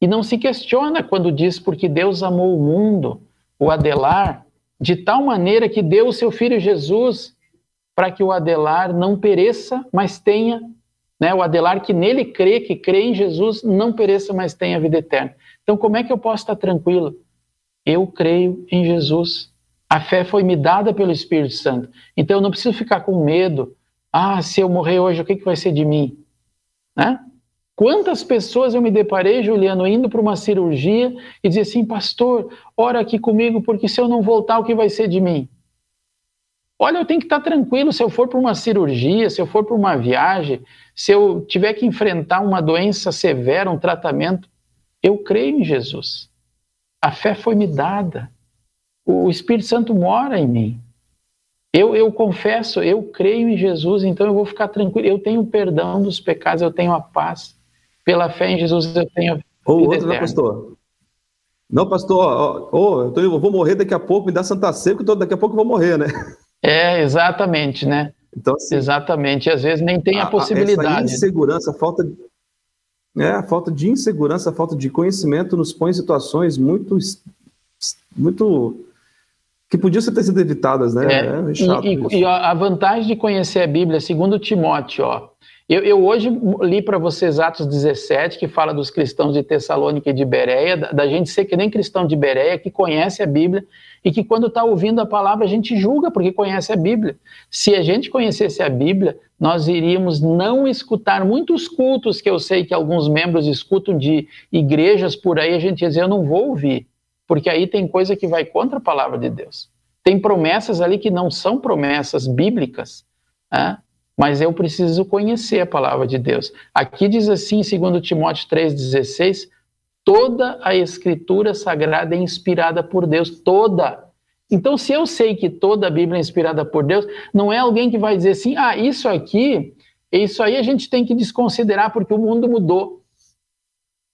e não se questiona quando diz porque Deus amou o mundo, o Adelar, de tal maneira que deu o seu filho Jesus para que o Adelar não pereça, mas tenha, né, o Adelar que nele crê, que crê em Jesus, não pereça, mas tenha vida eterna. Então como é que eu posso estar tranquilo? Eu creio em Jesus. A fé foi me dada pelo Espírito Santo. Então eu não preciso ficar com medo. Ah, se eu morrer hoje, o que, que vai ser de mim? Né? Quantas pessoas eu me deparei, Juliano, indo para uma cirurgia e dizer assim, pastor, ora aqui comigo, porque se eu não voltar, o que vai ser de mim? Olha, eu tenho que estar tranquilo se eu for para uma cirurgia, se eu for para uma viagem, se eu tiver que enfrentar uma doença severa, um tratamento, eu creio em Jesus. A fé foi me dada. O Espírito Santo mora em mim. Eu, eu confesso, eu creio em Jesus, então eu vou ficar tranquilo. Eu tenho perdão dos pecados, eu tenho a paz. Pela fé em Jesus eu tenho. Ou outro, né, pastor? Não, pastor, oh, eu, tô, eu, vou morrer daqui a pouco, me dá Santa Ceia, porque daqui a pouco eu vou morrer, né? É, exatamente, né? Então, assim, exatamente, às vezes nem tem a, a possibilidade. Essa insegurança, falta, é, a falta de insegurança, a falta de conhecimento nos põe em situações muito, muito que podiam ter sido evitadas, né? É, é chato e, e, a vantagem de conhecer a Bíblia, segundo Timóteo, ó, eu, eu hoje li para vocês Atos 17, que fala dos cristãos de Tessalônica e de Bereia, da, da gente ser que nem cristão de Bereia, que conhece a Bíblia e que quando está ouvindo a palavra a gente julga porque conhece a Bíblia. Se a gente conhecesse a Bíblia, nós iríamos não escutar muitos cultos que eu sei que alguns membros escutam de igrejas por aí, a gente ia dizer, eu não vou ouvir, porque aí tem coisa que vai contra a palavra de Deus. Tem promessas ali que não são promessas bíblicas, né? mas eu preciso conhecer a palavra de Deus. Aqui diz assim, segundo Timóteo 3,16, toda a escritura sagrada é inspirada por Deus, toda. Então, se eu sei que toda a Bíblia é inspirada por Deus, não é alguém que vai dizer assim, ah, isso aqui, isso aí a gente tem que desconsiderar porque o mundo mudou.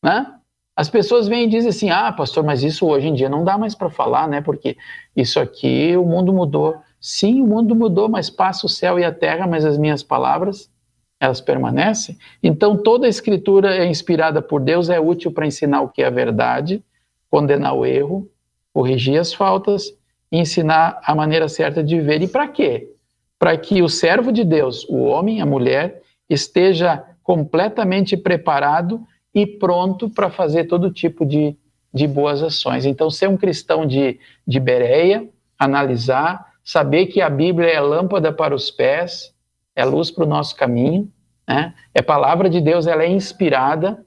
Né? As pessoas vêm e dizem assim, ah, pastor, mas isso hoje em dia não dá mais para falar, né? Porque isso aqui, o mundo mudou. Sim, o mundo mudou, mas passa o céu e a terra, mas as minhas palavras, elas permanecem. Então, toda a escritura é inspirada por Deus, é útil para ensinar o que é a verdade, condenar o erro, corrigir as faltas e ensinar a maneira certa de viver. E para quê? Para que o servo de Deus, o homem, a mulher, esteja completamente preparado e pronto para fazer todo tipo de, de boas ações. Então, ser um cristão de, de Bereia, analisar, saber que a Bíblia é lâmpada para os pés, é luz para o nosso caminho, né? é palavra de Deus, ela é inspirada,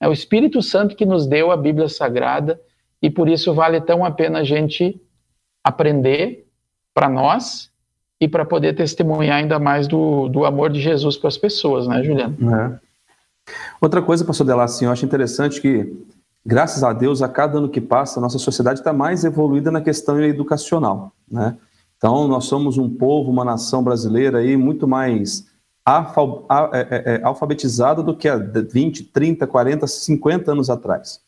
é o Espírito Santo que nos deu a Bíblia Sagrada, e por isso vale tão a pena a gente aprender para nós e para poder testemunhar ainda mais do, do amor de Jesus para as pessoas, né, Juliano? É. Outra coisa, pastor Delassi, eu acho interessante que, graças a Deus, a cada ano que passa, a nossa sociedade está mais evoluída na questão educacional, né? Então, nós somos um povo, uma nação brasileira aí muito mais é, é, é, alfabetizada do que há 20, 30, 40, 50 anos atrás.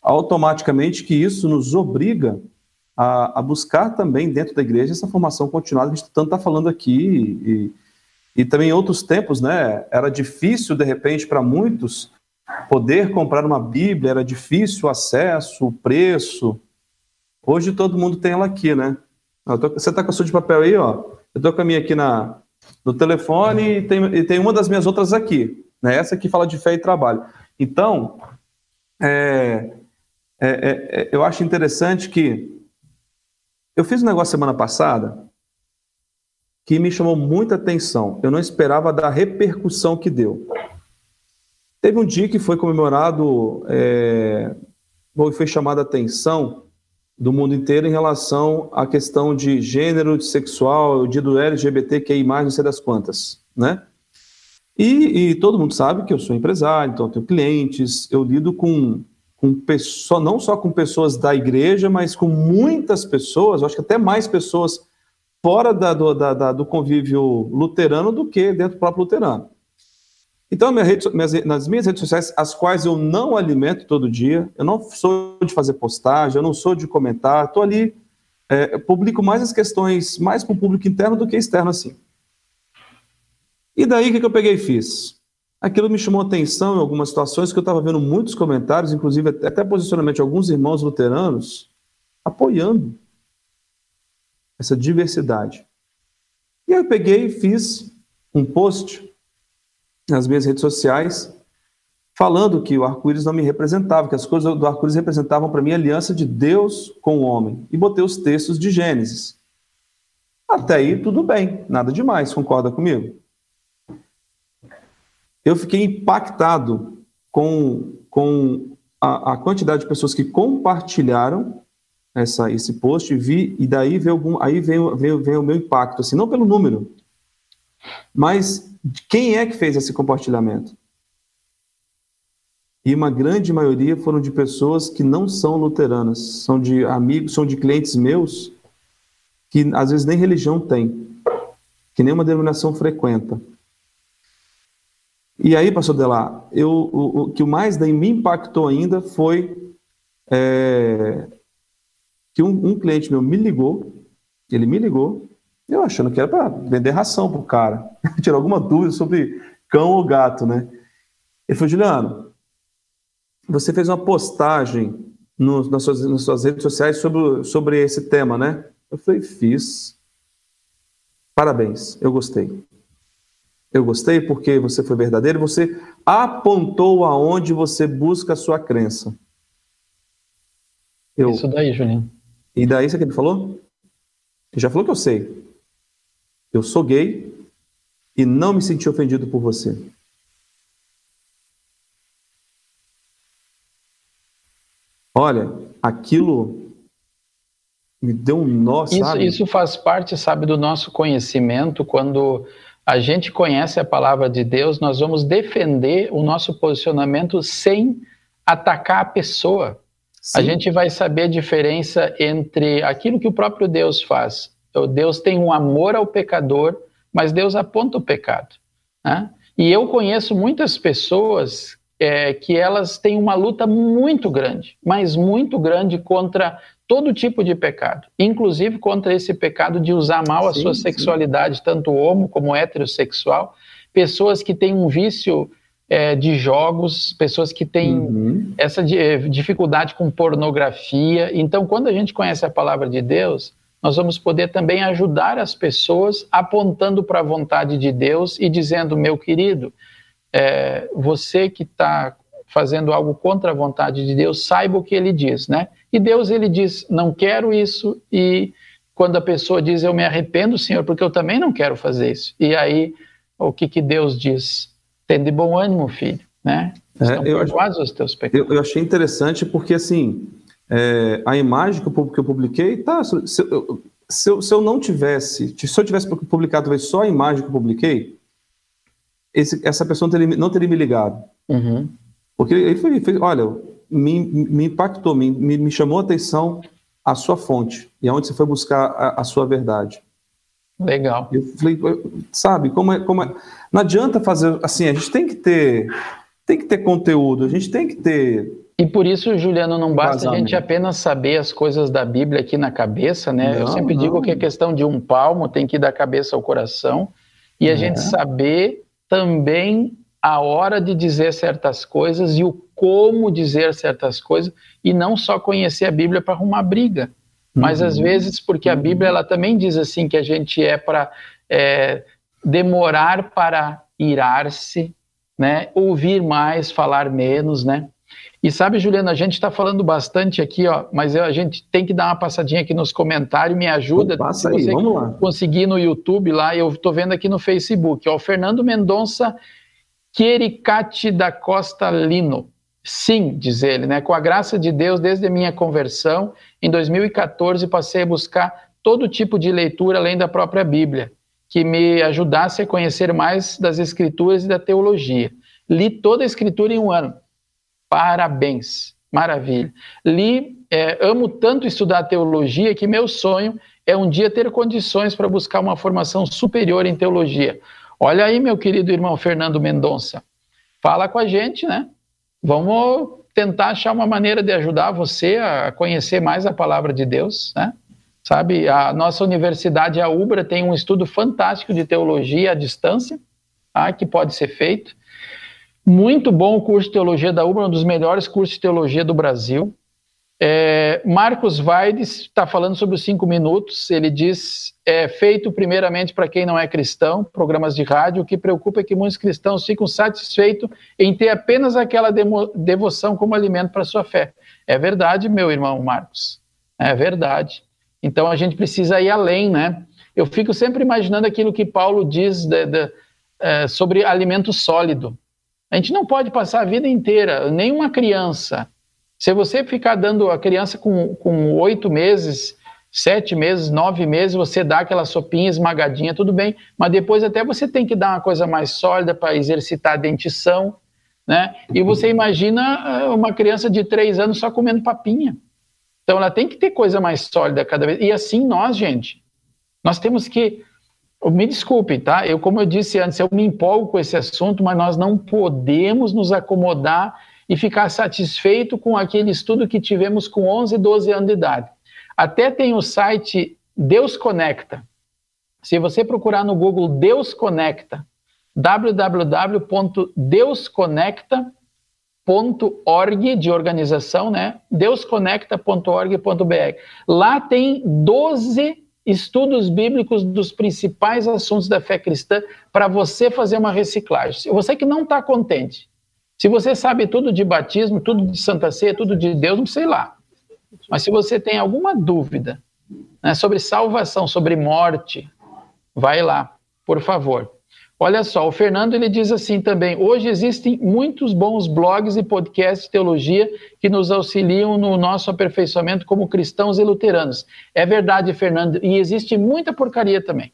Automaticamente que isso nos obriga a, a buscar também dentro da igreja essa formação continuada a gente tanto está falando aqui e, e também em outros tempos, né? Era difícil, de repente, para muitos poder comprar uma Bíblia, era difícil o acesso, o preço. Hoje todo mundo tem ela aqui, né? Tô, você está com a sua de papel aí, ó. Eu estou com a minha aqui na, no telefone e tem, e tem uma das minhas outras aqui. Né? Essa que fala de fé e trabalho. Então, é, é, é, é, eu acho interessante que eu fiz um negócio semana passada que me chamou muita atenção. Eu não esperava da repercussão que deu. Teve um dia que foi comemorado, é, foi chamada a atenção do mundo inteiro em relação à questão de gênero, de sexual, dia do LGBTQI+, não sei das quantas, né? E, e, todo mundo sabe que eu sou empresário, então eu tenho clientes, eu lido com, com pessoas, não só com pessoas da igreja, mas com muitas pessoas, acho que até mais pessoas fora da, do, da, da, do convívio luterano do que dentro do próprio luterano. Então, minha rede, minhas, nas minhas redes sociais, as quais eu não alimento todo dia, eu não sou de fazer postagem, eu não sou de comentar, estou ali, é, publico mais as questões, mais para o público interno do que externo, assim. E daí, o que, que eu peguei e fiz? Aquilo me chamou atenção em algumas situações que eu estava vendo muitos comentários, inclusive até posicionamento de alguns irmãos luteranos, apoiando essa diversidade. E aí eu peguei e fiz um post nas minhas redes sociais, falando que o arco-íris não me representava, que as coisas do arco-íris representavam para mim a aliança de Deus com o homem. E botei os textos de Gênesis. Até aí, tudo bem, nada demais, concorda comigo? Eu fiquei impactado com, com a, a quantidade de pessoas que compartilharam essa, esse post vi, e daí veio, algum, aí veio, veio, veio o meu impacto, assim, não pelo número, mas quem é que fez esse compartilhamento? E uma grande maioria foram de pessoas que não são luteranas, são de amigos, são de clientes meus que às vezes nem religião tem, que nem uma denominação frequenta. E aí, pastor Delar, eu, o, o que mais me impactou ainda foi é, que um, um cliente meu me ligou, ele me ligou, eu achando que era para vender ração pro cara, tirar alguma dúvida sobre cão ou gato, né? Ele falou, Juliano, você fez uma postagem no, nas, suas, nas, suas, redes sociais sobre, sobre esse tema, né? Eu falei, fiz. Parabéns, eu gostei. Eu gostei porque você foi verdadeiro, você apontou aonde você busca a sua crença. Eu... Isso daí, Julinho. E daí, isso que ele falou? Ele já falou que eu sei. Eu sou gay e não me senti ofendido por você. Olha, aquilo me deu um nó, sabe? Isso, isso faz parte, sabe, do nosso conhecimento. Quando a gente conhece a palavra de Deus, nós vamos defender o nosso posicionamento sem atacar a pessoa. Sim. A gente vai saber a diferença entre aquilo que o próprio Deus faz então, Deus tem um amor ao pecador, mas Deus aponta o pecado. Né? E eu conheço muitas pessoas é, que elas têm uma luta muito grande, mas muito grande contra todo tipo de pecado, inclusive contra esse pecado de usar mal a sim, sua sexualidade, sim. tanto homo como heterossexual. Pessoas que têm um vício é, de jogos, pessoas que têm uhum. essa é, dificuldade com pornografia. Então, quando a gente conhece a palavra de Deus, nós vamos poder também ajudar as pessoas apontando para a vontade de Deus e dizendo, meu querido, é, você que está fazendo algo contra a vontade de Deus, saiba o que ele diz, né? E Deus, ele diz, não quero isso, e quando a pessoa diz, eu me arrependo, Senhor, porque eu também não quero fazer isso. E aí, o que, que Deus diz? Tem de bom ânimo, filho, né? Estão é, eu, perdoados os teus pecados. Eu, eu achei interessante porque, assim, é, a imagem que eu, que eu publiquei, tá, se, se, se, eu, se, eu, não tivesse, se eu tivesse publicado talvez só a imagem que eu publiquei, esse, essa pessoa não teria, não teria me ligado. Uhum. Porque ele foi, olha, me, me impactou, me, me, chamou a atenção a sua fonte e aonde você foi buscar a, a sua verdade. Legal. Eu falei, sabe, como é, como é. Não adianta fazer assim, a gente tem que ter, tem que ter conteúdo, a gente tem que ter. E por isso, Juliano, não basta a gente apenas saber as coisas da Bíblia aqui na cabeça, né? Não, Eu sempre não. digo que é questão de um palmo, tem que ir da cabeça ao coração, e a é. gente saber também a hora de dizer certas coisas e o como dizer certas coisas, e não só conhecer a Bíblia para arrumar briga. Mas às uhum. vezes, porque a Bíblia ela também diz assim que a gente é para é, demorar para irar-se, né? Ouvir mais, falar menos, né? E sabe, Juliana, a gente está falando bastante aqui, ó, mas a gente tem que dar uma passadinha aqui nos comentários, me ajuda. Passa aí, vamos lá. Conseguir no YouTube lá, eu estou vendo aqui no Facebook, ó, o Fernando Mendonça Quericati da Costa Lino. Sim, diz ele, né? Com a graça de Deus, desde a minha conversão, em 2014, passei a buscar todo tipo de leitura além da própria Bíblia, que me ajudasse a conhecer mais das Escrituras e da teologia. Li toda a Escritura em um ano. Parabéns, maravilha. Li, é, amo tanto estudar teologia que meu sonho é um dia ter condições para buscar uma formação superior em teologia. Olha aí, meu querido irmão Fernando Mendonça, fala com a gente, né? Vamos tentar achar uma maneira de ajudar você a conhecer mais a palavra de Deus, né? Sabe, a nossa universidade, a UBRA, tem um estudo fantástico de teologia à distância, tá? que pode ser feito. Muito bom o curso de teologia da UBRA, um dos melhores cursos de teologia do Brasil. É, Marcos Vaides está falando sobre os cinco minutos. Ele diz: é feito primeiramente para quem não é cristão, programas de rádio. O que preocupa é que muitos cristãos ficam satisfeitos em ter apenas aquela devoção como alimento para sua fé. É verdade, meu irmão Marcos. É verdade. Então a gente precisa ir além, né? Eu fico sempre imaginando aquilo que Paulo diz de, de, é, sobre alimento sólido. A gente não pode passar a vida inteira, nenhuma criança se você ficar dando a criança com oito meses, sete meses, nove meses, você dá aquela sopinha esmagadinha, tudo bem, mas depois até você tem que dar uma coisa mais sólida para exercitar a dentição, né? E você imagina ah, uma criança de três anos só comendo papinha. Então ela tem que ter coisa mais sólida cada vez. E assim nós, gente, nós temos que me desculpe, tá? Eu, como eu disse antes, eu me empolgo com esse assunto, mas nós não podemos nos acomodar e ficar satisfeito com aquele estudo que tivemos com 11, 12 anos de idade. Até tem o site Deus Conecta. Se você procurar no Google Deus Conecta, www.deusconecta.org de organização, né? deusconecta.org.br. Lá tem 12 estudos bíblicos dos principais assuntos da fé cristã para você fazer uma reciclagem. Você que não está contente, se você sabe tudo de batismo, tudo de Santa Ceia, tudo de Deus, não sei lá. Mas se você tem alguma dúvida né, sobre salvação, sobre morte, vai lá, por favor. Olha só, o Fernando ele diz assim também: hoje existem muitos bons blogs e podcasts de teologia que nos auxiliam no nosso aperfeiçoamento como cristãos e luteranos. É verdade, Fernando, e existe muita porcaria também.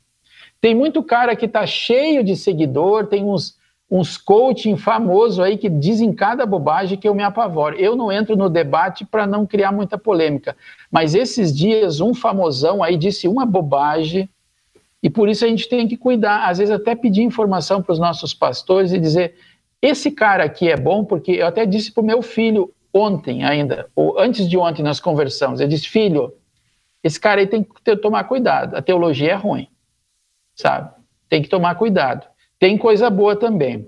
Tem muito cara que está cheio de seguidor, tem uns uns coaching famosos aí que dizem cada bobagem que eu me apavoro. Eu não entro no debate para não criar muita polêmica, mas esses dias um famosão aí disse uma bobagem e por isso a gente tem que cuidar, às vezes até pedir informação para os nossos pastores e dizer esse cara aqui é bom porque eu até disse para o meu filho ontem ainda, ou antes de ontem nós conversamos, eu disse filho, esse cara aí tem que ter, tomar cuidado, a teologia é ruim, sabe? Tem que tomar cuidado. Tem coisa boa também.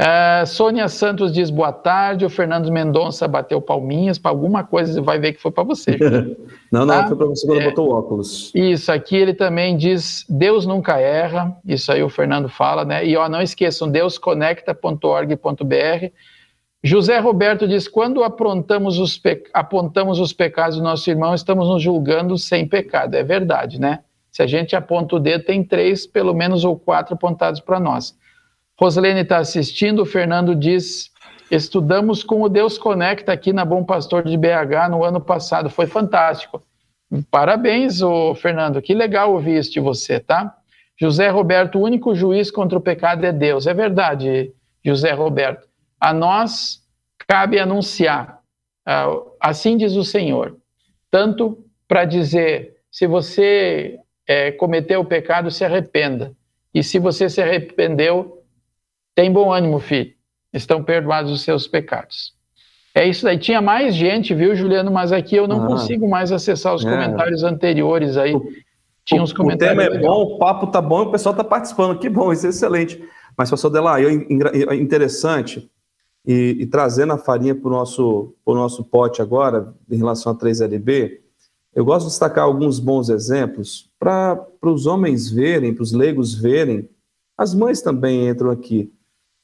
Uh, Sônia Santos diz boa tarde. O Fernando Mendonça bateu palminhas para alguma coisa, vai ver que foi para você. não, não, tá? foi para você quando é, botou óculos. Isso, aqui ele também diz: Deus nunca erra. Isso aí o Fernando fala, né? E ó, não esqueçam, deusconecta.org.br. José Roberto diz: quando apontamos os, apontamos os pecados do nosso irmão, estamos nos julgando sem pecado. É verdade, né? Se a gente aponta o dedo, tem três, pelo menos, ou quatro apontados para nós. Roslene está assistindo, o Fernando diz: estudamos com o Deus Conecta aqui na Bom Pastor de BH no ano passado, foi fantástico. Parabéns, ô Fernando, que legal ouvir isso de você, tá? José Roberto, o único juiz contra o pecado é Deus. É verdade, José Roberto. A nós cabe anunciar, ah, assim diz o Senhor, tanto para dizer: se você é, cometeu o pecado, se arrependa. E se você se arrependeu, tem bom ânimo, filho. Estão perdoados os seus pecados. É isso aí. Tinha mais gente, viu, Juliano? Mas aqui eu não ah, consigo mais acessar os é. comentários anteriores aí. Tinha uns comentários. O tema é legal. bom, o papo tá bom, o pessoal tá participando. Que bom, isso é excelente. Mas, pastor Delay, é interessante, e, e trazendo a farinha para o nosso, nosso pote agora, em relação a 3LB, eu gosto de destacar alguns bons exemplos para os homens verem, para os leigos verem, as mães também entram aqui.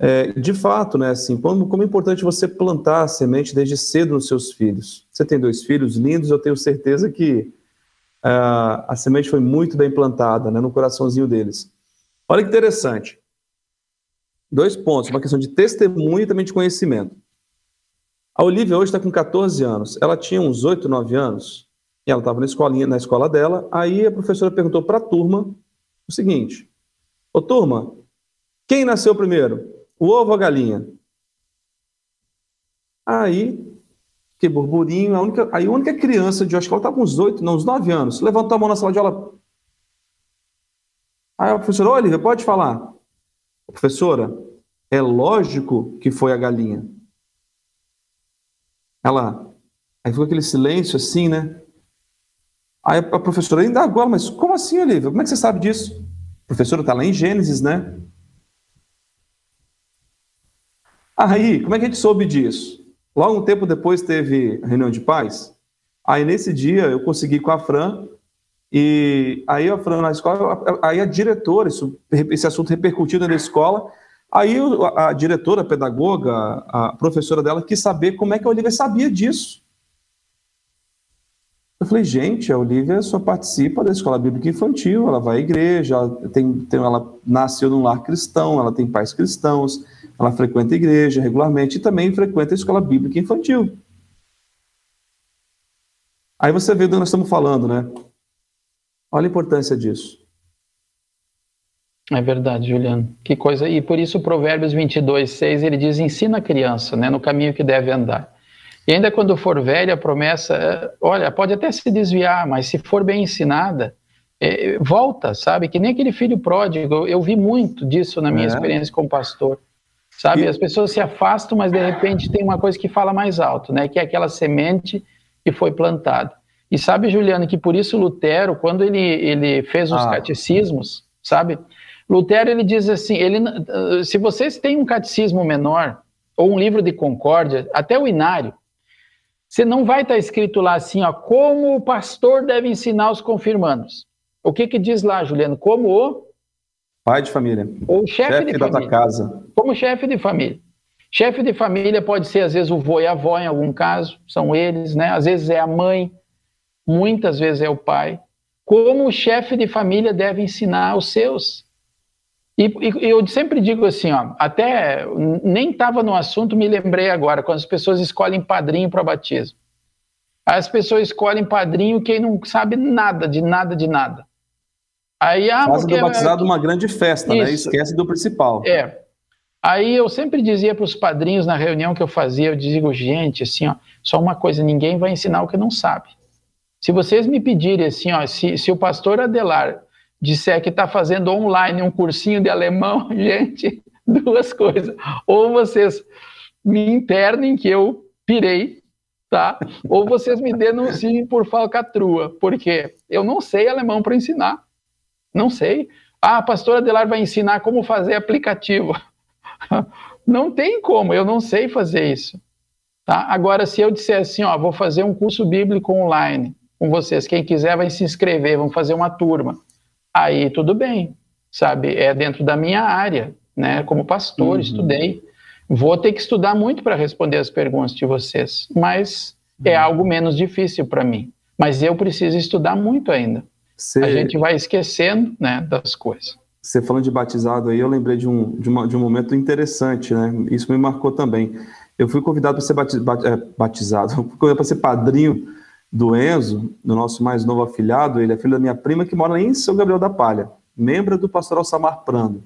É, de fato, né, assim, como, é importante você plantar a semente desde cedo nos seus filhos. Você tem dois filhos lindos, eu tenho certeza que uh, a semente foi muito bem plantada né, no coraçãozinho deles. Olha que interessante. Dois pontos, uma questão de testemunho e também de conhecimento. A Olivia hoje está com 14 anos. Ela tinha uns 8, 9 anos, e ela estava na escolinha, na escola dela. Aí a professora perguntou para a turma o seguinte: Ô turma, quem nasceu primeiro? O ovo ou a galinha? Aí, que burburinho, a única, aí a única criança de, acho que ela estava com uns 8, não, uns 9 anos, levantou a mão na sala de aula. Aí a professora, Olivia, pode falar. Professora, é lógico que foi a galinha. Ela, aí ficou aquele silêncio assim, né? Aí a professora ainda agora, mas como assim, Olivia? Como é que você sabe disso? professora está lá em Gênesis, né? Aí, como é que a gente soube disso? Logo um tempo depois teve reunião de paz. Aí nesse dia eu consegui com a Fran e aí a Fran na escola, aí a diretora, isso, esse assunto repercutiu na escola, aí a diretora, a pedagoga, a professora dela quis saber como é que a Olivia sabia disso. Eu falei, gente, a Olivia só participa da escola bíblica infantil, ela vai à igreja, ela, tem, tem, ela nasceu num lar cristão, ela tem pais cristãos, ela frequenta a igreja regularmente e também frequenta a escola bíblica infantil. Aí você vê do que nós estamos falando, né? Olha a importância disso. É verdade, Juliano. Que coisa. E por isso, Provérbios 22, 6, ele diz: ensina a criança né, no caminho que deve andar. E ainda quando for velha, a promessa, é, olha, pode até se desviar, mas se for bem ensinada, é, volta, sabe? Que nem aquele filho pródigo. Eu vi muito disso na minha é. experiência como pastor. Sabe? E... As pessoas se afastam, mas de repente tem uma coisa que fala mais alto, né? Que é aquela semente que foi plantada. E sabe, Juliano, que por isso Lutero, quando ele, ele fez os ah. catecismos, sabe? Lutero ele diz assim, ele, se vocês têm um catecismo menor ou um livro de concórdia, até o inário, você não vai estar escrito lá assim, ó, como o pastor deve ensinar os confirmandos. O que que diz lá, Juliano? Como o pai de família. Ou chefe, chefe de da família. casa. Como chefe de família. Chefe de família pode ser às vezes o vô e a avó em algum caso, são eles, né? Às vezes é a mãe, muitas vezes é o pai. Como o chefe de família deve ensinar os seus. E, e, eu sempre digo assim, ó, até nem estava no assunto, me lembrei agora, quando as pessoas escolhem padrinho para batismo. As pessoas escolhem padrinho quem não sabe nada, de nada, de nada. Aí, ah, Faz do é batizado uma grande festa, né? Isso. né? Esquece do principal. É. Aí eu sempre dizia para os padrinhos na reunião que eu fazia, eu digo, gente, assim, ó, só uma coisa, ninguém vai ensinar o que não sabe. Se vocês me pedirem assim, ó, se, se o pastor Adelar disser que está fazendo online um cursinho de alemão, gente, duas coisas. Ou vocês me internem que eu pirei, tá? Ou vocês me denunciem por falcatrua, porque eu não sei alemão para ensinar. Não sei. Ah, a pastora Adelar vai ensinar como fazer aplicativo. Não tem como, eu não sei fazer isso. Tá? Agora, se eu disser assim, ó, vou fazer um curso bíblico online com vocês, quem quiser vai se inscrever, vamos fazer uma turma aí tudo bem, sabe? É dentro da minha área, né? Como pastor, uhum. estudei. Vou ter que estudar muito para responder as perguntas de vocês, mas é uhum. algo menos difícil para mim. Mas eu preciso estudar muito ainda. Cê... A gente vai esquecendo, né, das coisas. Você falando de batizado aí, eu lembrei de um, de, uma, de um momento interessante, né? Isso me marcou também. Eu fui convidado para ser é, batizado, fui convidado para ser padrinho do Enzo, do nosso mais novo afilhado, ele é filho da minha prima que mora em São Gabriel da Palha, membro do pastoral Samar Prando.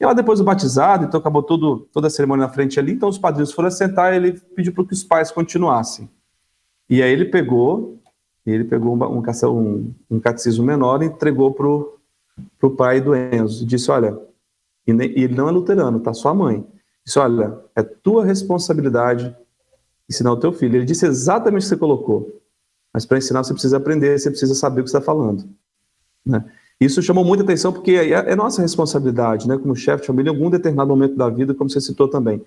E ela depois do batizado, então acabou tudo, toda a cerimônia na frente ali, então os padrinhos foram sentar e ele pediu para que os pais continuassem. E aí ele pegou E ele pegou um, um, um catecismo menor e entregou para o pai do Enzo. E disse: Olha, e, ele não é luterano, tá sua mãe. Disse: Olha, é tua responsabilidade ensinar o teu filho. Ele disse exatamente o que você colocou. Mas para ensinar você precisa aprender, você precisa saber o que está falando. Né? Isso chamou muita atenção porque é, é nossa responsabilidade, né, como chefe de família, em algum determinado momento da vida, como você citou também.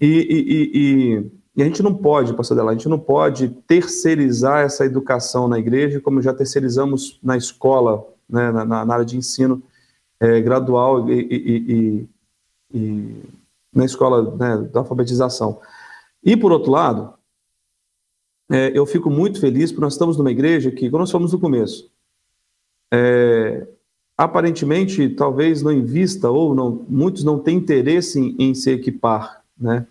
E, e, e, e a gente não pode, pastor Dela, a gente não pode terceirizar essa educação na igreja, como já terceirizamos na escola, né, na, na área de ensino é, gradual e, na escola né, da alfabetização. E, por outro lado, é, eu fico muito feliz porque nós estamos numa igreja que, quando nós fomos no começo, é, aparentemente, talvez não invista ou não, muitos não têm interesse em, em se equipar, né?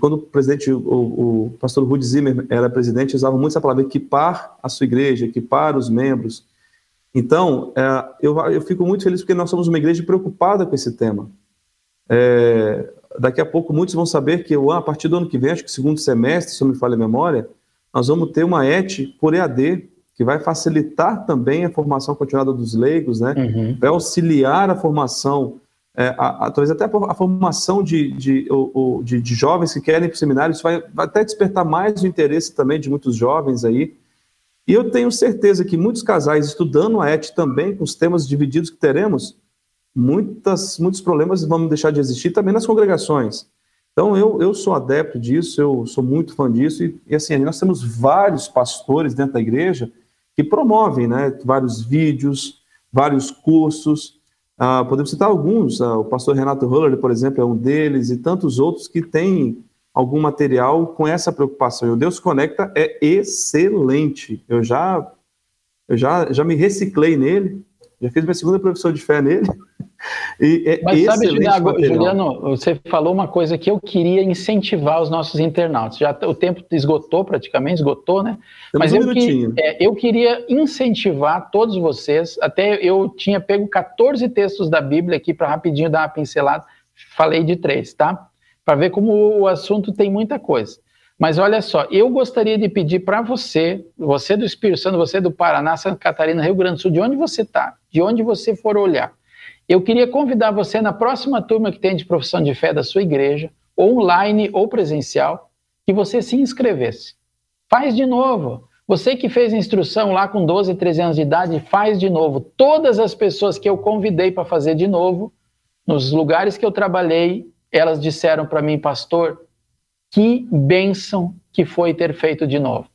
Quando o presidente, o, o pastor Rudy Zimmer era presidente, usava muito essa palavra equipar a sua igreja, equipar os membros. Então, é, eu, eu fico muito feliz porque nós somos uma igreja preocupada com esse tema. É, daqui a pouco muitos vão saber que a partir do ano que vem, acho que segundo semestre, se eu me falha a memória, nós vamos ter uma ET por EAD, que vai facilitar também a formação continuada dos leigos, né? Uhum. Vai auxiliar a formação é, a, a, talvez até a, formação de, de, de, de, jovens que querem ir para o seminário, isso vai, vai, até despertar mais o interesse também de muitos jovens aí. E eu tenho certeza que muitos casais estudando a ET também, com os temas divididos que teremos, muitas, muitos problemas vão deixar de existir também nas congregações. Então, eu, eu sou adepto disso, eu sou muito fã disso, e, e assim, nós temos vários pastores dentro da igreja que promovem né, vários vídeos, vários cursos, ah, podemos citar alguns, ah, o pastor Renato Huller, por exemplo, é um deles, e tantos outros que têm algum material com essa preocupação. E o Deus Conecta é excelente. Eu já, eu já, já me reciclei nele, já fiz minha segunda profissão de fé nele. E é Mas sabe, Juliano, Juliano, você falou uma coisa que eu queria incentivar os nossos internautas. Já o tempo esgotou praticamente, esgotou, né? Temos Mas um eu, que, é, eu queria incentivar todos vocês. Até eu tinha pego 14 textos da Bíblia aqui para rapidinho dar uma pincelada. Falei de três, tá? Para ver como o assunto tem muita coisa. Mas olha só, eu gostaria de pedir para você, você do Espírito Santo, você do Paraná, Santa Catarina, Rio Grande do Sul, de onde você está, de onde você for olhar eu queria convidar você na próxima turma que tem de profissão de fé da sua igreja, online ou presencial, que você se inscrevesse. Faz de novo. Você que fez instrução lá com 12, 13 anos de idade, faz de novo. Todas as pessoas que eu convidei para fazer de novo, nos lugares que eu trabalhei, elas disseram para mim, pastor, que bênção que foi ter feito de novo.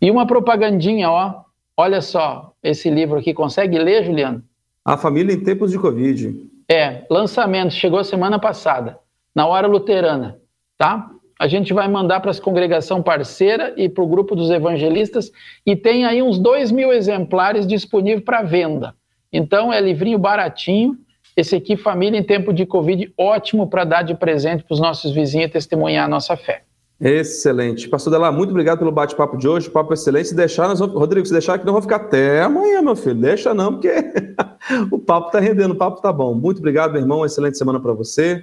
E uma propagandinha, ó, olha só, esse livro aqui, consegue ler, Juliano? A família em tempos de Covid. É, lançamento, chegou semana passada, na hora luterana, tá? A gente vai mandar para a congregação parceira e para o grupo dos evangelistas e tem aí uns dois mil exemplares disponíveis para venda. Então é livrinho baratinho. Esse aqui, Família em Tempo de Covid, ótimo para dar de presente para os nossos vizinhos e testemunhar a nossa fé. Excelente. Pastor Dela, muito obrigado pelo bate-papo de hoje, papo excelente. Se deixar, nós vamos... Rodrigo, se deixar que não vou ficar até amanhã, meu filho. Deixa não, porque o papo está rendendo, o papo está bom. Muito obrigado, meu irmão. Excelente semana para você.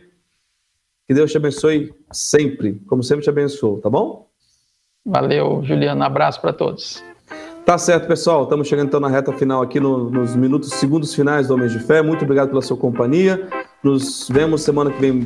Que Deus te abençoe sempre, como sempre te abençoou, tá bom? Valeu, Juliano. Abraço para todos. Tá certo, pessoal. Estamos chegando então na reta final aqui no, nos minutos, segundos finais do Homem de Fé. Muito obrigado pela sua companhia. Nos vemos semana que vem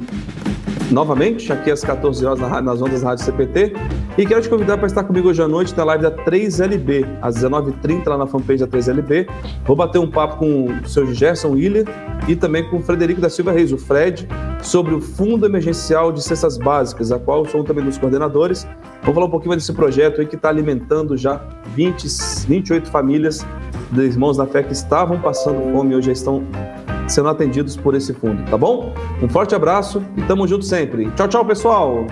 novamente, aqui às 14 horas nas ondas da Rádio CPT. E quero te convidar para estar comigo hoje à noite na live da 3LB, às 19h30, lá na fanpage da 3LB. Vou bater um papo com o seu Gerson Willer e também com o Frederico da Silva Reis, o Fred, sobre o Fundo Emergencial de Cestas Básicas, a qual sou também dos coordenadores. Vamos falar um pouquinho mais desse projeto aí que está alimentando já 20, 28 famílias de irmãos da fé que estavam passando fome e hoje já estão sendo atendidos por esse fundo, tá bom? Um forte abraço e tamo junto sempre. Tchau, tchau, pessoal!